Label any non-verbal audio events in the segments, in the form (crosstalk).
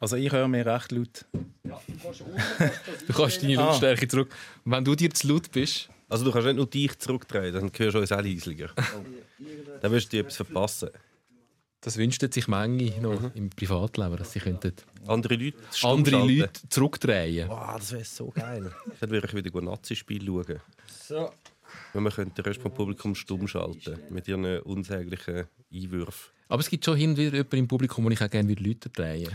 Also ich höre mir recht laut. Ja, du kannst, (laughs) du kannst deine Lautstärke ah. zurück. wenn du dir zu laut bist... Also du kannst nicht nur dich zurückdrehen, dann hörst du uns auch leislicher. dann wirst du dir etwas verpassen. Das wünscht sich manche noch mhm. im Privatleben, dass sie könnten andere Leute, andere Leute zurückdrehen Wow, das wäre so geil. Dann würde ich wieder ein Nazi-Spiel schauen. So. Wenn man den Rest vom Publikum stumm schalten mit ihren unsäglichen Einwürfen. Aber es gibt schon hin und wieder jemanden im Publikum, wo ich auch gerne Leute drehen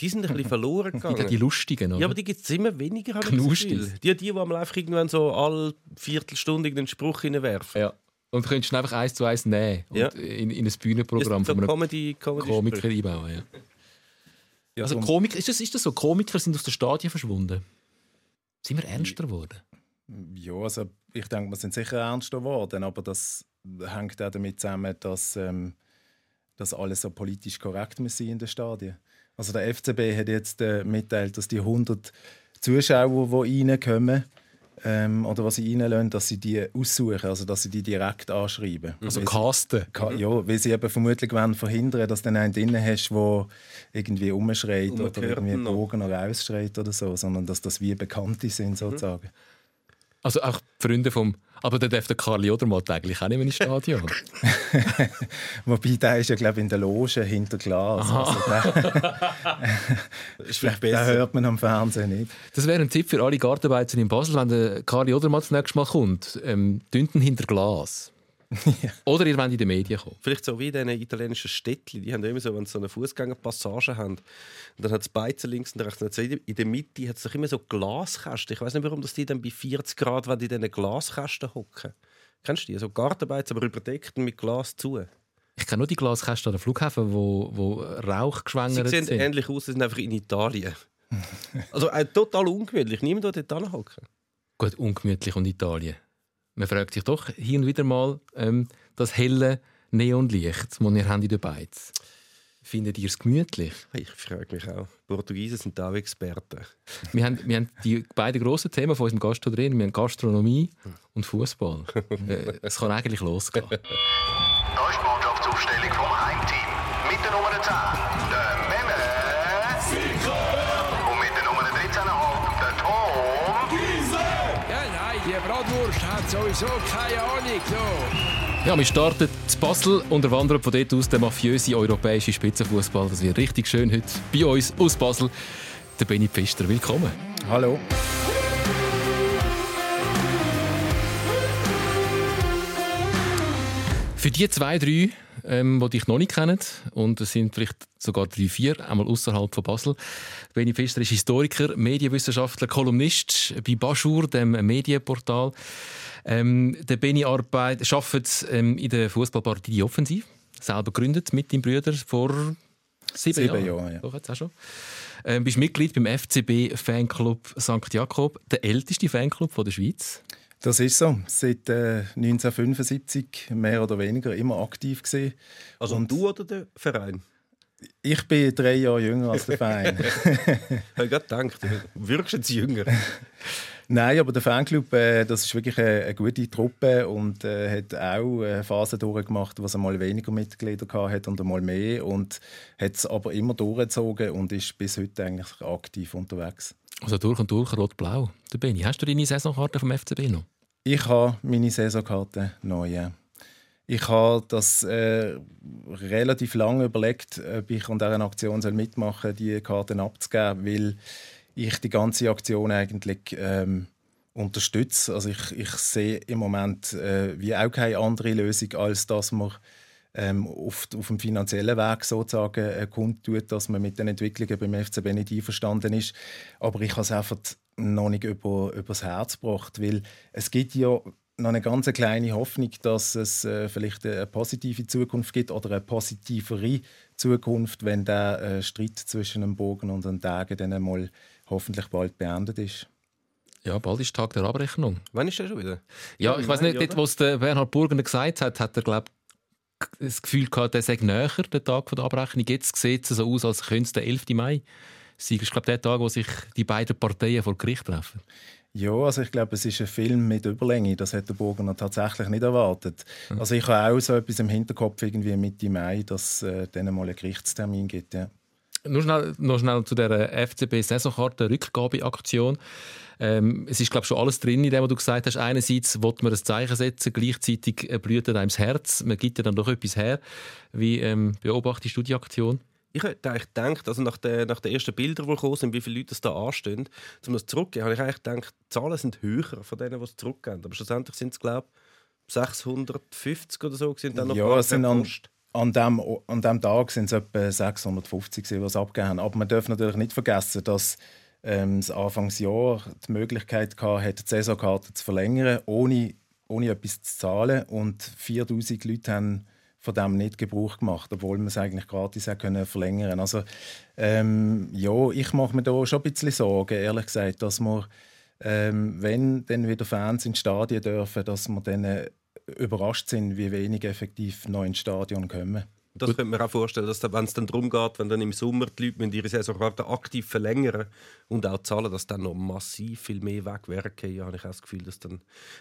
die sind ein bisschen verloren (laughs) gegangen. Die lustigen, oder? Ja, aber die gibt es immer weniger, habe Die, die, die am einfach irgendwann so alle Viertelstunde einen Spruch hineinwerfen. Ja. Und du könntest einfach eins zu eins nehmen und ja. in, in ein Bühnenprogramm von einem Comedy, Comedy Komiker einbauen. Ja. Ja, also Komik, ist, das, ist das so? Komiker sind aus den Stadien verschwunden? Sind wir ernster geworden? Ja, also ich denke, wir sind sicher ernster geworden, aber das hängt auch damit zusammen, dass, ähm, dass alles so politisch korrekt muss sein in den Stadien. Also der FCB hat jetzt äh, mitteilt, dass die 100 Zuschauer, die reinkommen, ähm, oder was sie reinlassen, dass sie die aussuchen, also dass sie die direkt anschreiben. Also casten? Ka ja, weil sie eben vermutlich wollen verhindern, dass du einen drin hast, der irgendwie umschreit oder irgendwie Bogen oder ausschreit oder so, sondern dass das wie Bekannte sind mhm. Also auch Freunde vom aber dann darf der Karli Odermatt eigentlich auch nicht mehr ins Stadion. (laughs) Wobei, der ist ja, glaube ich, in der Loge hinter Glas. Also, der, (laughs) ist vielleicht (laughs) besser. Den hört man am Fernsehen nicht. Das wäre ein Tipp für alle Gartenbeizer in Basel, wenn der Karli Odermatt das nächste Mal kommt. Ähm, hinter Glas. Oder ihr wollt in die Medien kommen. Vielleicht so wie in italienischen Städtchen. Die haben immer so, wenn sie so eine Fußgängerpassage haben, und dann hat es Beizen links und rechts. Und in der Mitte hat es doch immer so Glaskästen. Ich weiß nicht, warum dass die dann bei 40 Grad wenn die in diesen Glaskästen hocken. Kennst du die? So Gartenbeizen, aber überdeckt mit Glas zu. Ich kenne nur die Glaskästen an den Flughäfen, wo, wo Rauch geschwängert sind. Sie sehen ähnlich aus, sie sind einfach in Italien. also äh, total ungemütlich. Niemand dort hocken. Gut, ungemütlich und Italien man fragt sich doch hin und wieder mal, ähm, das helle Neonlicht, das ihr habt in den Beiz. Findet ihr es gemütlich? Ich frage mich auch. Portugiesen sind auch Experten. Wir haben, wir haben die beiden grossen Themen von unserem Gast drin. Wir haben Gastronomie und Fußball. (laughs) Äh, es kann eigentlich losgehen. Da ist die Mannschaftsaufstellung sowieso keine Ahnung. So. Ja, wir starten zu Basel und erwandern von dort aus den mafiösen europäischen Spitzenfußball. Das wird richtig schön heute bei uns aus Basel. Der Benny Pfister, willkommen. Hallo. Für die zwei, drei, ähm, die dich noch nicht kennen, und es sind vielleicht sogar drei, vier, einmal außerhalb von Basel. Benny Pfister ist Historiker, Medienwissenschaftler, Kolumnist bei Baschur, dem Medienportal. Ähm, der Benny arbeitet, arbeitet ähm, in der Fußballpartie Die Offensiv, selber gegründet mit deinem Brüder vor sieben, sieben Jahren. Jahren ja. Doch, jetzt auch schon. Ähm, bist Mitglied beim FCB Fanclub St. Jakob, der älteste Fanclub von der Schweiz. Das ist so. Seit äh, 1975 mehr oder weniger immer aktiv gesehen. Also und du oder der Verein? Ich bin drei Jahre jünger als der (laughs) Verein. ich habe gerade gedacht, du wirkst jetzt jünger. (laughs) Nein, aber der Fanclub, äh, das ist wirklich eine, eine, gute Truppe und äh, hat auch eine Phase durchgemacht, wo es einmal weniger Mitglieder hat und einmal mehr und hat es aber immer durchgezogen und ist bis heute eigentlich aktiv unterwegs. Also durch und durch rot-blau. Der Benni, hast du deine Saisonkarte vom FCB noch? Ich habe meine Saisonkarte neu. Ja. Ich habe das äh, relativ lange überlegt, ob ich an dieser Aktion mitmachen soll, die Karten abzugeben, weil ich die ganze Aktion eigentlich ähm, unterstütze. Also ich, ich sehe im Moment äh, wie auch keine andere Lösung, als dass man ähm, auf, auf dem finanziellen Weg sozusagen äh, kundtut, dass man mit den Entwicklungen beim FCB nicht einverstanden ist. Aber ich habe es einfach noch nicht über, übers Herz gebracht, weil es gibt ja noch eine ganz kleine Hoffnung, dass es äh, vielleicht eine positive Zukunft gibt oder eine positivere Zukunft, wenn der äh, Streit zwischen dem Bogen und den Tagen dann einmal hoffentlich bald beendet ist. Ja, bald ist Tag der Abrechnung. Wann ist der schon wieder? Ja, ich weiß nicht, dort, was der Bernhard Burgener gesagt hat, hat er glaube das Gefühl gehabt, der sei näher, der Tag der Abrechnung. Jetzt sieht es so aus, als könnte es der 11. Mai sein. Das ist glaube der Tag, wo sich die beiden Parteien vor Gericht treffen. Ja, also ich glaube, es ist ein Film mit Überlänge. Das hat der Burgener tatsächlich nicht erwartet. Mhm. Also ich habe auch so etwas im Hinterkopf irgendwie Mitte Mai, dass es äh, dann mal einen Gerichtstermin gibt. Ja. Nur schnell, noch schnell zu der FCB-Saisonkarte-Rückgabeaktion. Ähm, es ist, glaube ich, schon alles drin, in dem, was du gesagt hast. Einerseits will man ein Zeichen setzen, gleichzeitig blüht einem das Herz. Man gibt ja dann doch etwas her. Wie ähm, beobachtest du die Aktion? Ich hätte eigentlich gedacht, also nach den, nach den ersten Bildern, die gekommen sind, wie viele Leute das da anstehen, um das zurückzugeben, habe ich eigentlich gedacht, die Zahlen sind höher von denen, die es zurückgeben. Aber schlussendlich sind es, glaube ich, 650 oder so. Sind dann noch ja, es sind an, an, dem, an dem Tag sind es etwa 650, die es abgegeben haben. Aber man darf natürlich nicht vergessen, dass ähm, das Anfangsjahr die Möglichkeit hatte, die Saisonkarte zu verlängern, ohne, ohne etwas zu zahlen. Und 4000 Leute haben von dem nicht Gebrauch gemacht, obwohl man es eigentlich gratis können verlängern Also ähm, ja, ich mache mir da schon ein bisschen Sorgen, ehrlich gesagt, dass wir, ähm, wenn dann wieder Fans ins Stadion dürfen, dass wir dann überrascht sind, wie wenig effektiv noch ins Stadion kommen. Das könnte man auch vorstellen, dass wenn es dann darum geht, wenn dann im Sommer die Leute ihre Saisonkarte aktiv verlängern und auch zahlen, dass dann noch massiv viel mehr wegwerken. Ja, habe ich auch das Gefühl, dass dann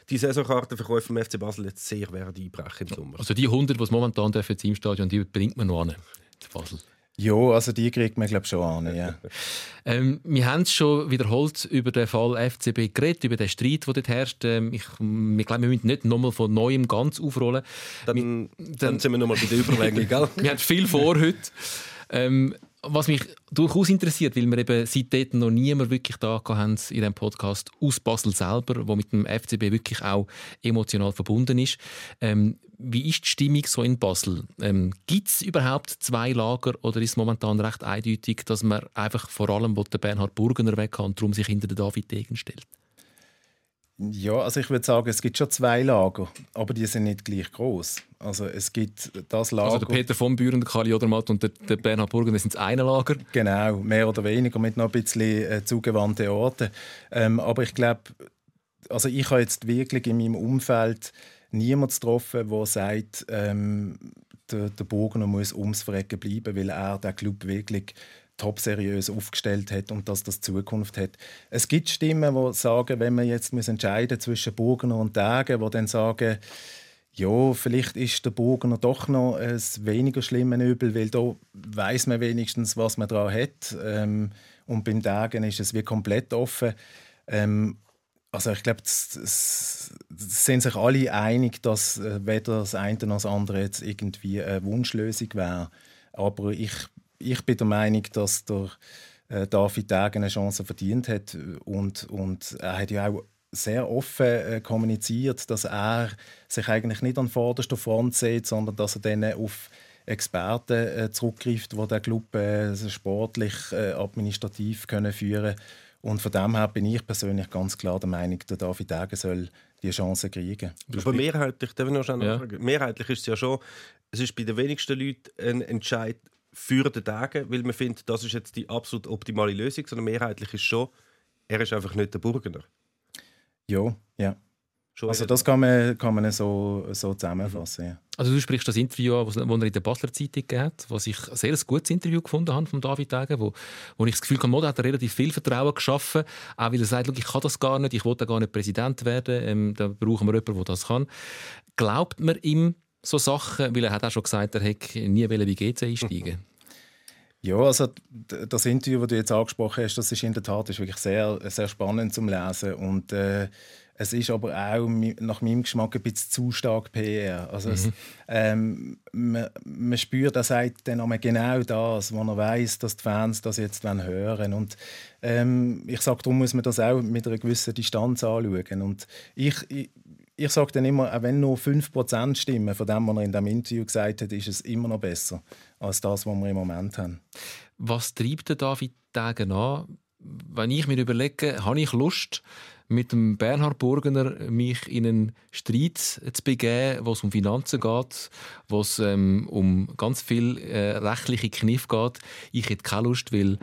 die Saisonkartenverkäufe vom FC Basel jetzt sehr werden einbrechen im Sommer. Also die 100, die es momentan dürfen im Stadion, die bringt man noch an Basel. Ja, also die kriegt man glaube schon an. Ja. (laughs) ähm, wir haben schon wiederholt über den Fall FCB geredet, über den Streit, der dort herrscht. Ähm, ich, ich glaube, wir müssen nicht nochmal von neuem ganz aufrollen. Dann, wir, dann, dann sind wir nochmal bei der Überlegung. (laughs) gell? wir haben viel vor heute. Ähm, was mich durchaus interessiert, weil wir eben seitdem noch niemand wirklich da haben in diesem Podcast aus Basel selber, wo mit dem FCB wirklich auch emotional verbunden ist. Ähm, wie ist die Stimmung so in Basel? Ähm, Gibt es überhaupt zwei Lager oder ist es momentan recht eindeutig, dass man einfach vor allem den Bernhard Burgener weg kann und darum sich hinter den David Degen stellt? Ja, also ich würde sagen, es gibt schon zwei Lager, aber die sind nicht gleich groß. Also es gibt das Lager. Also der Peter von Büren, der Kali Odermatt und der, der Bernhard Burgen, sind das eine Lager. Genau, mehr oder weniger mit noch ein bisschen äh, zugewandten Orten. Ähm, aber ich glaube, also ich habe jetzt wirklich in meinem Umfeld niemanden getroffen, der sagt, ähm, der, der Burgener muss ums Verrecken bleiben, weil er den Club wirklich top seriös aufgestellt hat und dass das Zukunft hat. Es gibt Stimmen, die sagen, wenn man jetzt entscheiden zwischen Burgener und Degen, die dann sagen, ja, vielleicht ist der Burgener doch noch ein weniger schlimmes Übel, weil da weiß man wenigstens, was man daran hat. Ähm, und beim Degen ist es wie komplett offen. Ähm, also ich glaube, es sind sich alle einig, dass äh, weder das eine noch das andere jetzt irgendwie eine Wunschlösung wäre. Aber ich ich bin der Meinung, dass der äh, David Degen eine Chance verdient hat und, und er hat ja auch sehr offen äh, kommuniziert, dass er sich eigentlich nicht an vorderster Front sieht, sondern dass er dann auf Experten äh, zurückgreift, die den Club äh, sportlich, äh, administrativ können führen und von dem her bin ich persönlich ganz klar der Meinung, der David Degen soll die Chance kriegen. Aber mehrheitlich, darf ich noch ja. mehrheitlich ist es ja schon, es ist bei den wenigsten Leuten ein Entscheid für den Tage, weil man findet, das ist jetzt die absolut optimale Lösung, sondern mehrheitlich ist schon, er ist einfach nicht der Burgener. Ja, ja. Schon also das kann man, kann man so, so zusammenfassen. Ja. Also du sprichst das Interview an, das er in der Basler Zeitung hat, was ich ein sehr gutes Interview gefunden habe von David Degen, wo, wo ich das Gefühl habe, hat er relativ viel Vertrauen geschaffen, auch weil er sagt, ich kann das gar nicht, ich will gar nicht Präsident werden, ähm, da brauchen wir jemanden, der das kann. Glaubt man ihm so Sachen, weil er hat auch schon gesagt, er hätte nie bei GC einsteigen (laughs) Ja, also das Interview, das du jetzt angesprochen hast, das ist in der Tat ist wirklich sehr, sehr spannend zum Lesen und äh, es ist aber auch nach meinem Geschmack ein bisschen zu stark PR. Also mhm. es, ähm, man, man, spürt, er sagt dann auch genau das, wo er weiß, dass die Fans das jetzt hören und ähm, ich sage, darum muss man das auch mit einer gewissen Distanz anschauen und ich, ich ich sage dann immer, auch wenn nur 5% stimmen von dem, was er in diesem Interview gesagt hat, ist es immer noch besser als das, was wir im Moment haben. Was treibt der David Degen an? Wenn ich mir überlege, habe ich Lust, mit dem Bernhard Burgener mich in einen Streit zu begeben, wo es um Finanzen geht, wo es ähm, um ganz viel äh, rechtliche Kniff geht. Ich hätte keine Lust, weil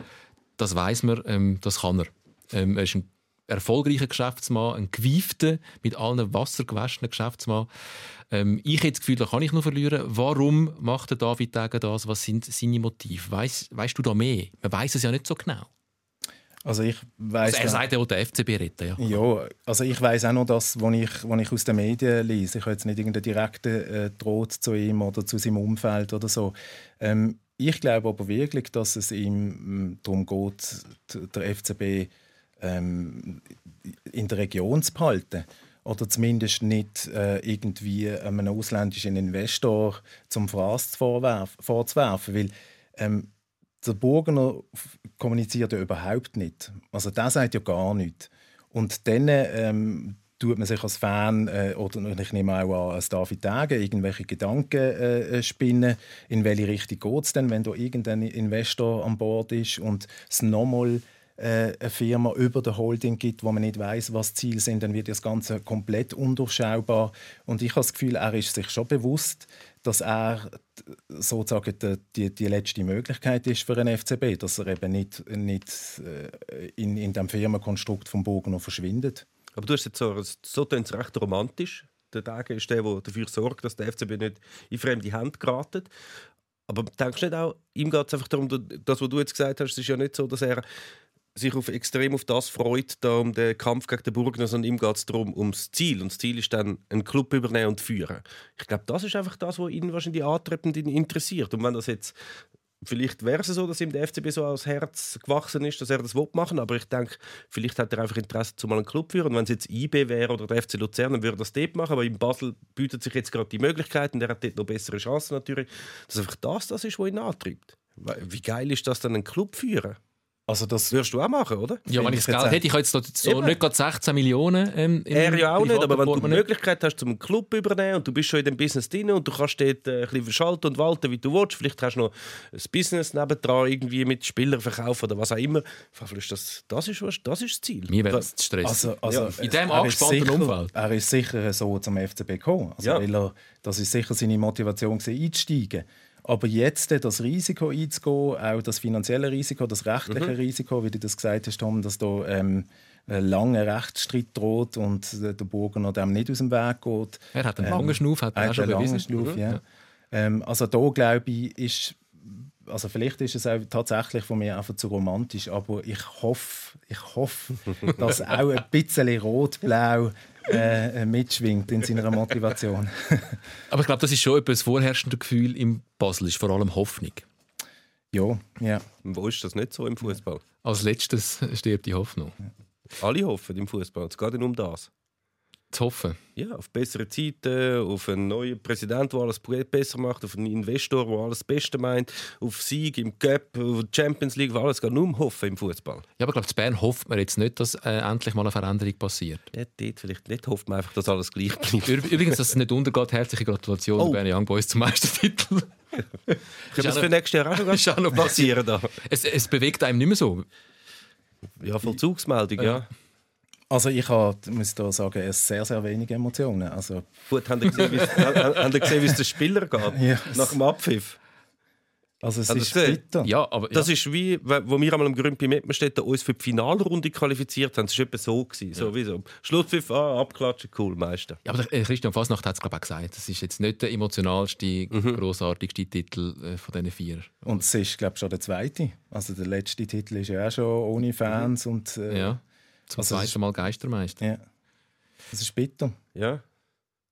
das weiß man, ähm, das kann er. Ähm, er ist ein erfolgreicher Geschäftsmann, ein gewiefter, mit allen Wasser gewaschener Geschäftsmann. Ähm, ich habe das Gefühl, da kann ich noch verlieren. Warum macht der David Degen das? Was sind seine Motive? Weißt, weißt du da mehr? Man weiß es ja nicht so genau. Also ich weiß. Also er sagt ja auch der FCB retten, ja. Ja, also ich weiß auch noch das, was ich, was ich aus den Medien lese. Ich habe jetzt nicht irgendeinen direkten äh, Droht zu ihm oder zu seinem Umfeld oder so. Ähm, ich glaube aber wirklich, dass es ihm mm, darum geht, der FCB ähm, in der Region zu behalten oder zumindest nicht äh, irgendwie einem ausländischen Investor zum Fraß vorzuwerfen, weil ähm, der Burgener kommuniziert ja überhaupt nicht. Also der sagt ja gar nichts. Und dann ähm, tut man sich als Fan äh, oder ich nehme auch an als David Tage irgendwelche Gedanken äh, äh, spinnen, in welche Richtung geht es denn, wenn da irgendein Investor an Bord ist und es nochmal eine Firma über der Holding gibt, wo man nicht weiß, was Ziele sind, dann wird das Ganze komplett undurchschaubar. Und ich habe das Gefühl, er ist sich schon bewusst, dass er sozusagen die, die letzte Möglichkeit ist für einen FCB, dass er eben nicht, nicht äh, in, in dem Firmenkonstrukt vom Bogen noch verschwindet. Aber du hast jetzt so, so recht romantisch. Der Tag ist der, der dafür sorgt, dass der FCB nicht in fremde Hände geratet. Aber denkst du nicht auch, ihm geht es einfach darum, das, was du jetzt gesagt hast, es ist ja nicht so, dass er sich auf, extrem auf das freut, da um den Kampf gegen den Burgner, sondern ihm geht es darum, ums Ziel. Und das Ziel ist dann, einen Club übernehmen und führen. Ich glaube, das ist einfach das, was ihn wahrscheinlich antreibt und ihn interessiert. Und wenn das jetzt Vielleicht wäre es so, dass ihm der FCB so als Herz gewachsen ist, dass er das machen will. Aber ich denke, vielleicht hat er einfach Interesse, zu mal einen Club führen. Und wenn es jetzt IB wäre oder der FC Luzern, dann würde er das dort machen. Aber in Basel bietet sich jetzt gerade die Möglichkeit und er hat dort noch bessere Chancen natürlich. Dass einfach das das ist, was ihn antreibt. Wie geil ist das dann, einen Club führen? Also das würdest du auch machen, oder? Ja, wenn ich das Geld hätte, ich jetzt so nicht gerade 16 Millionen ähm, Er ja auch nicht, aber wenn du die Möglichkeit hast, zum Club übernehmen und du bist schon in dem Business drin und du kannst dort äh, ein bisschen verschalten und walten, wie du willst, vielleicht hast du noch ein Business nebendran, irgendwie mit Spielern verkaufen oder was auch immer. Das, das, ist, das ist das Ziel. Mir wäre das Stress. Also, also, ja. In diesem angespannten Umfeld. Er ist sicher so zum FCB gekommen. Also, ja. weil er, das ist sicher seine Motivation, einzusteigen. Aber jetzt das Risiko einzugehen, auch das finanzielle Risiko, das rechtliche mhm. Risiko, wie du das gesagt hast, Tom, dass da ähm, ein langer Rechtsstreit droht und der Burgener dem nicht aus dem Weg geht. Er hat einen ähm, langen Schnuff, hat er schon bewiesen. Schnuff, mhm. ja. Ähm, also da glaube ich, ist also vielleicht ist es auch tatsächlich von mir einfach zu romantisch, aber ich hoffe, ich hoffe, (laughs) dass auch ein bisschen rot-blau äh, mitschwingt in seiner Motivation. (laughs) Aber ich glaube, das ist schon das vorherrschende Gefühl im Basel, ist vor allem Hoffnung. Ja, ja. Wo ist das nicht so im Fußball? Als letztes stirbt die Hoffnung. Alle hoffen im Fußball. Es geht nicht um das zu hoffen. Ja, auf bessere Zeiten, auf einen neuen Präsidenten, der alles besser macht, auf einen Investor, der alles Beste meint, auf Sieg im Cup, auf die Champions League, alles geht nur um Hoffen im Fußball. Ja, aber ich glaube, in Bern hofft man jetzt nicht, dass äh, endlich mal eine Veränderung passiert. Ja, dort vielleicht nicht, hofft man einfach, dass alles gleich (laughs) bleibt. Übrigens, dass es nicht untergeht, herzliche Gratulation oh. Bern Young Boys zum Meistertitel. (laughs) Kann das für nächstes Jahr auch noch (laughs) passieren? Da. Es, es bewegt einem nicht mehr so. Ja, Vollzugsmeldung, ja. ja. Also ich habe, muss da sagen, sehr, sehr wenige Emotionen. Also Gut, haben Sie gesehen, wie es den Spieler geht? Ja. Nach dem Abpfiff? Also es ist bitter. Ja, aber, ja. Das ist wie, wo wir einmal im Grün Mettmerstedt uns für die Finalrunde qualifiziert haben. Das war etwa so. Gewesen. So wie so. Schlusspfiff, ah, abklatschen, cool, Meister. Ja, aber Christian Fasnacht hat es glaube ich auch gesagt. Das ist jetzt nicht der emotionalste, mhm. grossartigste Titel äh, von diesen vier. Und es ist glaube ich schon der zweite. Also der letzte Titel ist ja auch schon ohne Fans mhm. und... Äh, ja. Zum also zweiten Mal Geistermeister. Ja. Das ist bitter. Ja.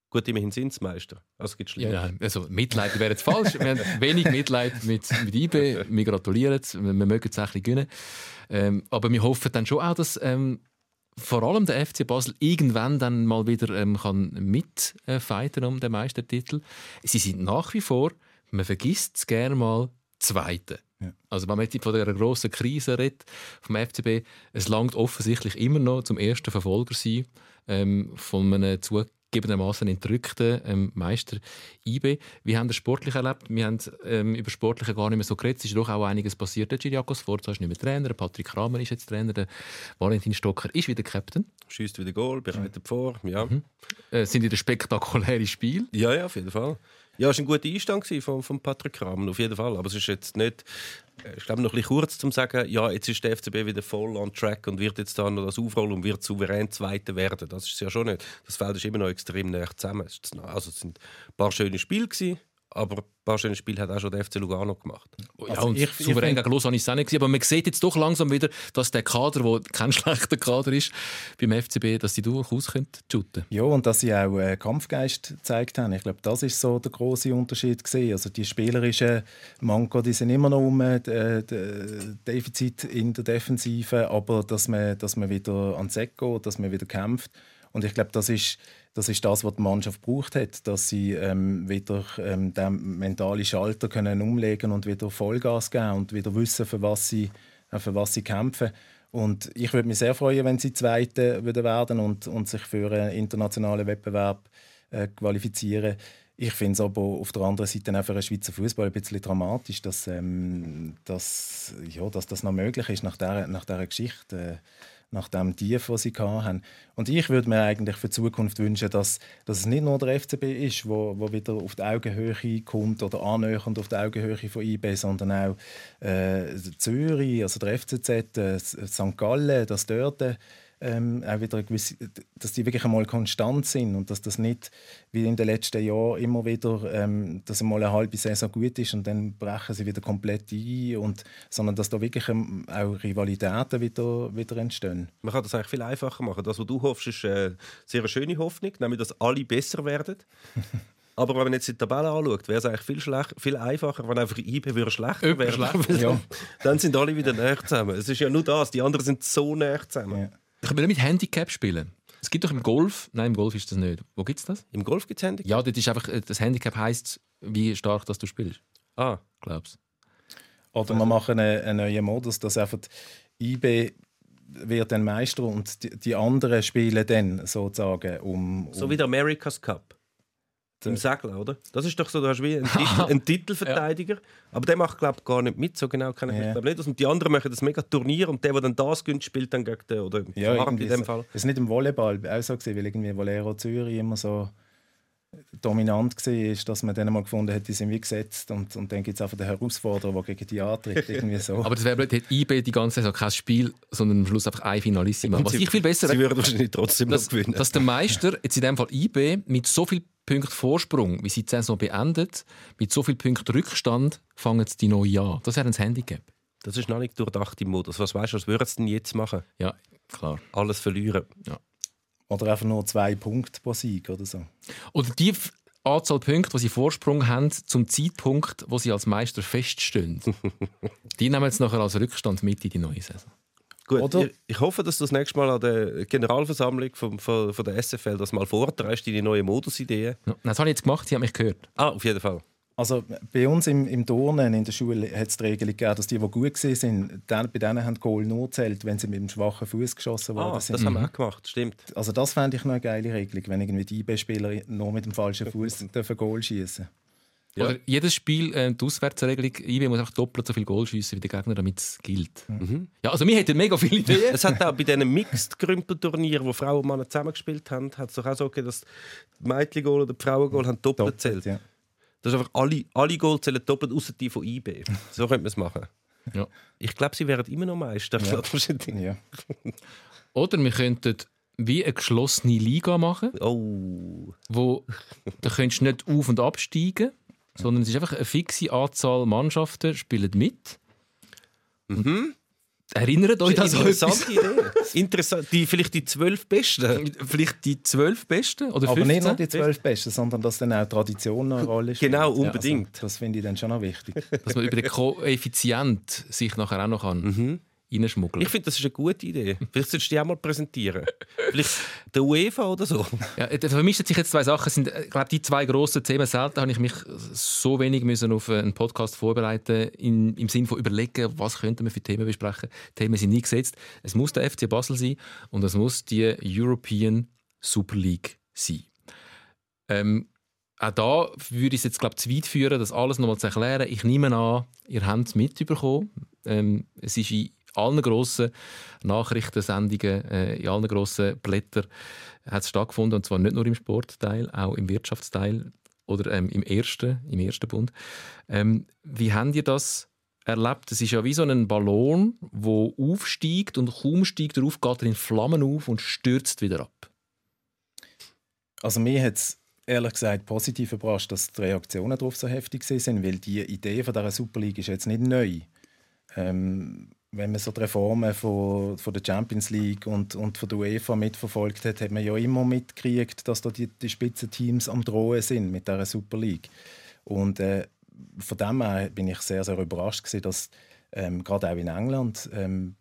Gut, immerhin sind es Meister. Also gibt ja, ja, also Mitleid wäre jetzt falsch. Wir haben (laughs) wenig Mitleid mit, mit IB. Wir gratulieren es. Wir, wir mögen es ein bisschen gewinnen. Ähm, aber wir hoffen dann schon auch, dass ähm, vor allem der FC Basel irgendwann dann mal wieder ähm, kann mitfighten um den Meistertitel. Sie sind nach wie vor, man vergisst es gerne mal, Zweite. Ja. Also wenn man jetzt von dieser grossen Krise redet, vom FCB, es langt offensichtlich immer noch zum ersten Verfolger sein ähm, von einem zugegebenermaßen entrückten ähm, Meister IB. Wie haben das sportlich erlebt? Wir haben ähm, über Sportliche gar nicht mehr so geredet. Es ist doch auch einiges passiert. Der Giriakos Forza ist nicht mehr Trainer, Patrick Kramer ist jetzt Trainer, der Valentin Stocker ist wieder Captain. Schießt wieder Goal, bereitet vor. Ja. Mhm. Äh, sind wieder spektakuläre Spiele? Ja, ja, auf jeden Fall. Ja, es war ein guter Einstand von, von Patrick Kramer, auf jeden Fall. Aber es ist jetzt nicht, äh, ich glaube, noch ein bisschen kurz zu sagen, ja, jetzt ist der FCB wieder voll on track und wird jetzt da noch das aufrollen und wird souverän Zweiter werden. Das ist es ja schon nicht. Das Feld ist immer noch extrem nah zusammen. Also es sind ein paar schöne Spiele gewesen, aber ein paar schöne Spiele hat auch schon der FC Lugano gemacht. Ja, Also und ich- ich souverän find- gegen Lausanne ist es auch nicht gewesen, aber man sieht jetzt doch langsam wieder, dass der Kader, der kein (laughs) schlechter Kader ist, beim FCB, dass die durchaus können shooten Ja, und dass sie auch äh, Kampfgeist gezeigt haben. Ich glaube, das ist so der große Unterschied gesehen. Also die spielerischen Manko, die sind immer noch um äh, d- Defizit in der Defensive, aber dass man, dass man wieder ans Eck geht, dass man wieder kämpft. Und ich glaube, das ist, das ist das, was die Mannschaft braucht hat, dass sie ähm, wieder ähm, den mentalen Schalter können umlegen und wieder Vollgas geben und wieder wissen, für was sie, äh, für was sie kämpfen. Und ich würde mich sehr freuen, wenn sie Zweite würden werden und, und sich für einen internationalen Wettbewerb äh, qualifizieren. Ich finde es aber auf der anderen Seite auch für den Schweizer Fußball ein bisschen dramatisch, dass, ähm, dass, ja, dass das noch möglich ist nach dieser, nach dieser Geschichte. Äh, nach dem Tief, das sie hatten. Und ich würde mir eigentlich für die Zukunft wünschen, dass, dass es nicht nur der FCB ist, wo, wo wieder auf die Augenhöhe kommt oder annähernd auf die Augenhöhe von IB, sondern auch äh, Zürich, also der FCZ, äh, St. Gallen, dass dort äh, ähm, auch wieder gewisse, dass die wirklich einmal konstant sind und dass das nicht wie in den letzten Jahren immer wieder, ähm, dass einmal eine halbe Saison gut ist und dann brechen sie wieder komplett ein und sondern dass da wirklich ähm, auch Rivalitäten wieder, wieder entstehen. Man kann das eigentlich viel einfacher machen. Das, was du hoffst, ist äh, eine sehr schöne Hoffnung, nämlich dass alle besser werden. (laughs) Aber wenn man jetzt die Tabelle anschaut, wäre es eigentlich viel, schlecht, viel einfacher, wenn einfach IB würde schlechter Jemand werden schlechter, (laughs) ja. Dann sind alle wieder näher zusammen. Es ist ja nur das, die anderen sind so näher zusammen. Ja. Können wir nicht mit Handicap spielen? Es gibt doch im Golf, nein, im Golf ist das nicht. Wo gibt es das? Im Golf gibt es Handicap? Ja, dort ist einfach, äh, das Handicap heisst, wie stark dass du spielst. Ah, Glaubst Oder wir machen einen, einen neuen Modus, dass einfach IB wird dann Meister und die, die anderen spielen dann sozusagen um, um so wie der America's Cup. Im Segeln, oder? Das ist doch so, du hast wie einen, (laughs) Titel, einen Titelverteidiger, aber der macht, glaube ich, gar nicht mit. So genau kann ich Ja. mich nicht. Und die anderen machen das mega Turnier und der, der dann das gönnt, spielt dann gegen den, oder Ja, in dem. Fall. Das ist nicht im Volleyball auch so gewesen, weil irgendwie Valero Zürich immer so dominant war, dass man dann mal gefunden hat, die sind wie gesetzt und, und dann gibt es einfach den Herausforderer, der gegen die antritt. (laughs) Irgendwie so. Aber das wäre blöd, hätte IB die ganze Saison kein Spiel, sondern am Schluss einfach ein Finalissima. Und (laughs) Was sie- ich viel besser Sie würden wahrscheinlich trotzdem dass, noch gewinnen. dass der Meister, jetzt in dem Fall IB, mit so viel Punkten Vorsprung, wie sie die Saison beendet, mit so viel Punkten Rückstand, fangen sie die neue an. Das wäre ein Handicap. Das ist noch nicht durchdacht im Modus. Was weißt du, was würden sie denn jetzt machen? Ja, klar. Alles verlieren. Oder einfach nur zwei Punkte pro Sieg oder so. Oder die Anzahl Punkte, die sie Vorsprung haben, zum Zeitpunkt, wo sie als Meister feststehen. (laughs) die nehmen jetzt nachher als Rückstand mit in die neue Saison. Gut, Oder- ich, ich hoffe, dass du das nächste Mal an der Generalversammlung vom, von, von der SFL das mal vorträgst, deine neue Modusideen. Ja, das habe ich jetzt gemacht, sie haben mich gehört. Ah, auf jeden Fall. Also bei uns im, im Turnen in der Schule hat es die Regelung gegeben, dass die, die gut waren, bei denen haben die Goal nur zählt, wenn sie mit dem schwachen Fuß geschossen worden Ah, sind. das haben wir auch gemacht, stimmt. Also das fände ich noch eine geile Regelung, wenn irgendwie die IB-Spieler nur mit dem falschen Fuß dürfen Goal schießen. Ja. Oder jedes Spiel, äh, die Auswärtsregelung, IB muss einfach doppelt so viel Goal schiessen wie der Gegner, damit es gilt. Ja, also wir hätten mega viele Ideen. Es hat auch bei diesen Mixed-Grümpelturnieren, wo Frauen und Männer zusammengespielt haben, hat es doch auch so gegeben, dass die Mädchen-Goal oder die Frauen-Goal haben doppelt zählt. ja. Das ist einfach alle, alle Goal zählen doppelt, außer die von IB. So könnte man es machen. Ja. Ich glaube, sie wären immer noch Meister. Ja. (laughs) Ja. (laughs) Oder wir könnten wie eine geschlossene Liga machen, Oh. wo da könntest du nicht auf- und absteigen, sondern es ist einfach eine fixe Anzahl Mannschaften spielen mit. Mhm. Erinnert euch das? Interessante Idee. Interessant. Die, vielleicht die zwölf Besten. Vielleicht die zwölf Besten oder Aber 15? nicht nur die zwölf Besten, sondern dass dann auch Tradition eine Rolle spielt. Genau, Ja, unbedingt. also, das finde ich dann schon noch wichtig. Dass man über den Koeffizient sich nachher auch noch kann reinschmuggeln Ich finde, das ist eine gute Idee. Vielleicht solltest du die auch mal präsentieren. Vielleicht der UEFA oder so. Ja, da vermischen sich jetzt zwei Sachen. Sind, äh, ich glaube, die zwei grossen Themen. Selten habe ich mich so wenig müssen auf einen Podcast vorbereiten in, im Sinne von überlegen, was könnten wir für Themen besprechen. Die Themen sind nie gesetzt. Es muss der FC Basel sein und es muss die European Super League sein. Ähm, auch da würde ich es jetzt glaube zu weit führen, das alles nochmal zu erklären. Ich nehme an, ihr habt es mitbekommen. Ähm, es ist in allen grossen Nachrichtensendungen, äh, in allen grossen Blättern hat es stattgefunden. Und zwar nicht nur im Sportteil, auch im Wirtschaftsteil oder ähm, im, ersten, im ersten Bund. Ähm, wie habt ihr das erlebt? Es ist ja wie so ein Ballon, der aufsteigt und kaum steigt er auf, geht er in Flammen auf und stürzt wieder ab. Also mir hat es ehrlich gesagt positiv überrascht, dass die Reaktionen darauf so heftig sind, weil die Idee von dieser Super League ist jetzt nicht neu. Ähm, wenn man so die Reformen von, von der Champions League und, und von der UEFA mitverfolgt hat, hat man ja immer mitgekriegt, dass da die, die Spitzenteams am Drohen sind mit dieser Super League. Und äh, von dem her bin ich sehr, sehr überrascht gewesen, dass ähm, gerade auch in England ähm,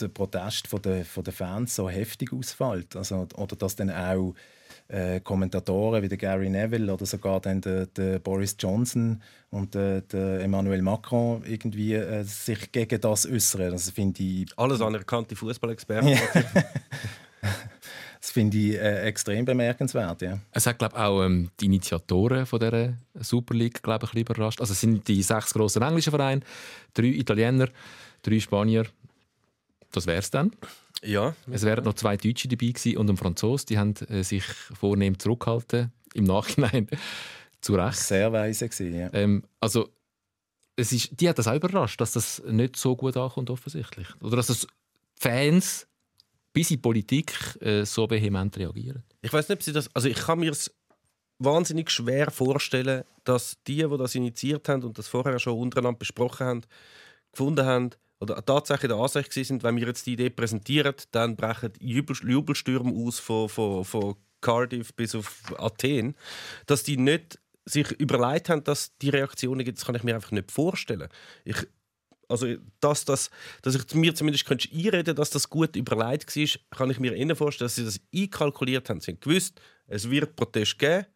der Protest von der, von der Fans so heftig ausfällt. Also, oder dass dann auch äh, Kommentatoren wie der Gary Neville oder sogar dann der, der Boris Johnson und der, der Emmanuel Macron irgendwie äh, sich gegen das äußern. Das finde ich alles anerkannte Fußballexperten. (laughs) das finde ich äh, extrem bemerkenswert. Ja. Es hat glaube auch ähm, die Initiatoren von der Super League glaube ich überrascht. Also es sind die sechs großen englischen Vereine, drei Italiener, drei Spanier. Das wäre es dann. Ja. Es wären noch zwei Deutsche dabei gewesen und ein Franzose. Die haben äh, sich vornehm zurückgehalten. Im Nachhinein (laughs) zu Recht. Sehr weise gewesen, ja. Ähm, also es ist, die hat das auch überrascht, dass das nicht so gut ankommt offensichtlich. Oder dass das Fans bis in die Politik äh, so vehement reagieren. Ich weiß nicht, ob sie das. Also ich kann mir es wahnsinnig schwer vorstellen, dass die, die das initiiert haben und das vorher schon untereinander besprochen haben, gefunden haben, oder tatsächlich der Ansicht sind, wenn wir jetzt die Idee präsentieren, dann brechen Jubel Jubelstürme aus von, von, von Cardiff bis auf Athen, dass die nicht sich überlegt haben, dass die Reaktionen gibt, das kann ich mir einfach nicht vorstellen. Ich, also, dass, das, dass ich mir zumindest könnte einreden dass das gut überlegt war, kann ich mir eher vorstellen, dass sie das einkalkuliert haben. Sie haben gewusst, es wird Protest geben,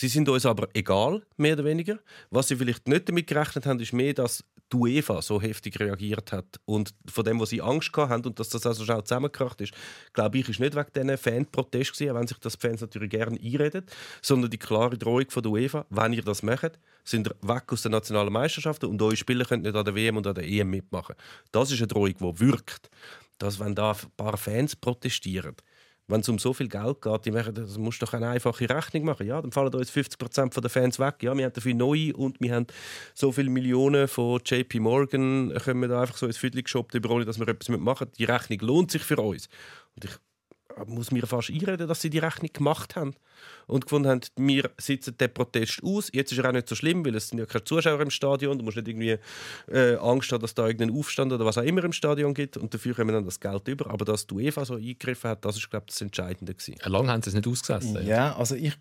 Sie sind uns aber egal, mehr oder weniger. Was sie vielleicht nicht damit gerechnet haben, ist mehr, dass die UEFA so heftig reagiert hat und von dem, was sie Angst haben und dass das also schnell zusammengekracht ist, glaube ich, ist nicht wegen diesen Fanprotest gewesen, wenn sich das die Fans natürlich gerne einreden, sondern die klare Drohung von der UEFA, wenn ihr das macht, sind ihr weg aus den nationalen Meisterschaften und eure Spieler können nicht an der WM und an der EM mitmachen. Das ist eine Drohung, die wirkt. Dass, wenn da ein paar Fans protestieren, wenn es um so viel Geld geht, die machen, das musst du doch eine einfache Rechnung machen. Ja, dann fallen uns 50% der Fans weg. Ja, wir haben dafür neue und wir haben so viele Millionen von JP Morgan, können wir da einfach so ins Viertel geshoppt, ohne dass wir etwas mitmachen. Die Rechnung lohnt sich für uns. Und ich muss mir fast einreden, dass sie die Rechnung gemacht haben und gefunden haben, wir sitzen den Protest aus. Jetzt ist er auch nicht so schlimm, weil es sind ja keine Zuschauer im Stadion. Du musst nicht irgendwie äh, Angst haben, dass da irgendein Aufstand oder was auch immer im Stadion gibt und dafür kommen dann das Geld über. Aber dass die UEFA so eingegriffen hat, das ist glaube ich das Entscheidende gewesen. Lange haben sie es nicht ausgesessen. Ja, also ich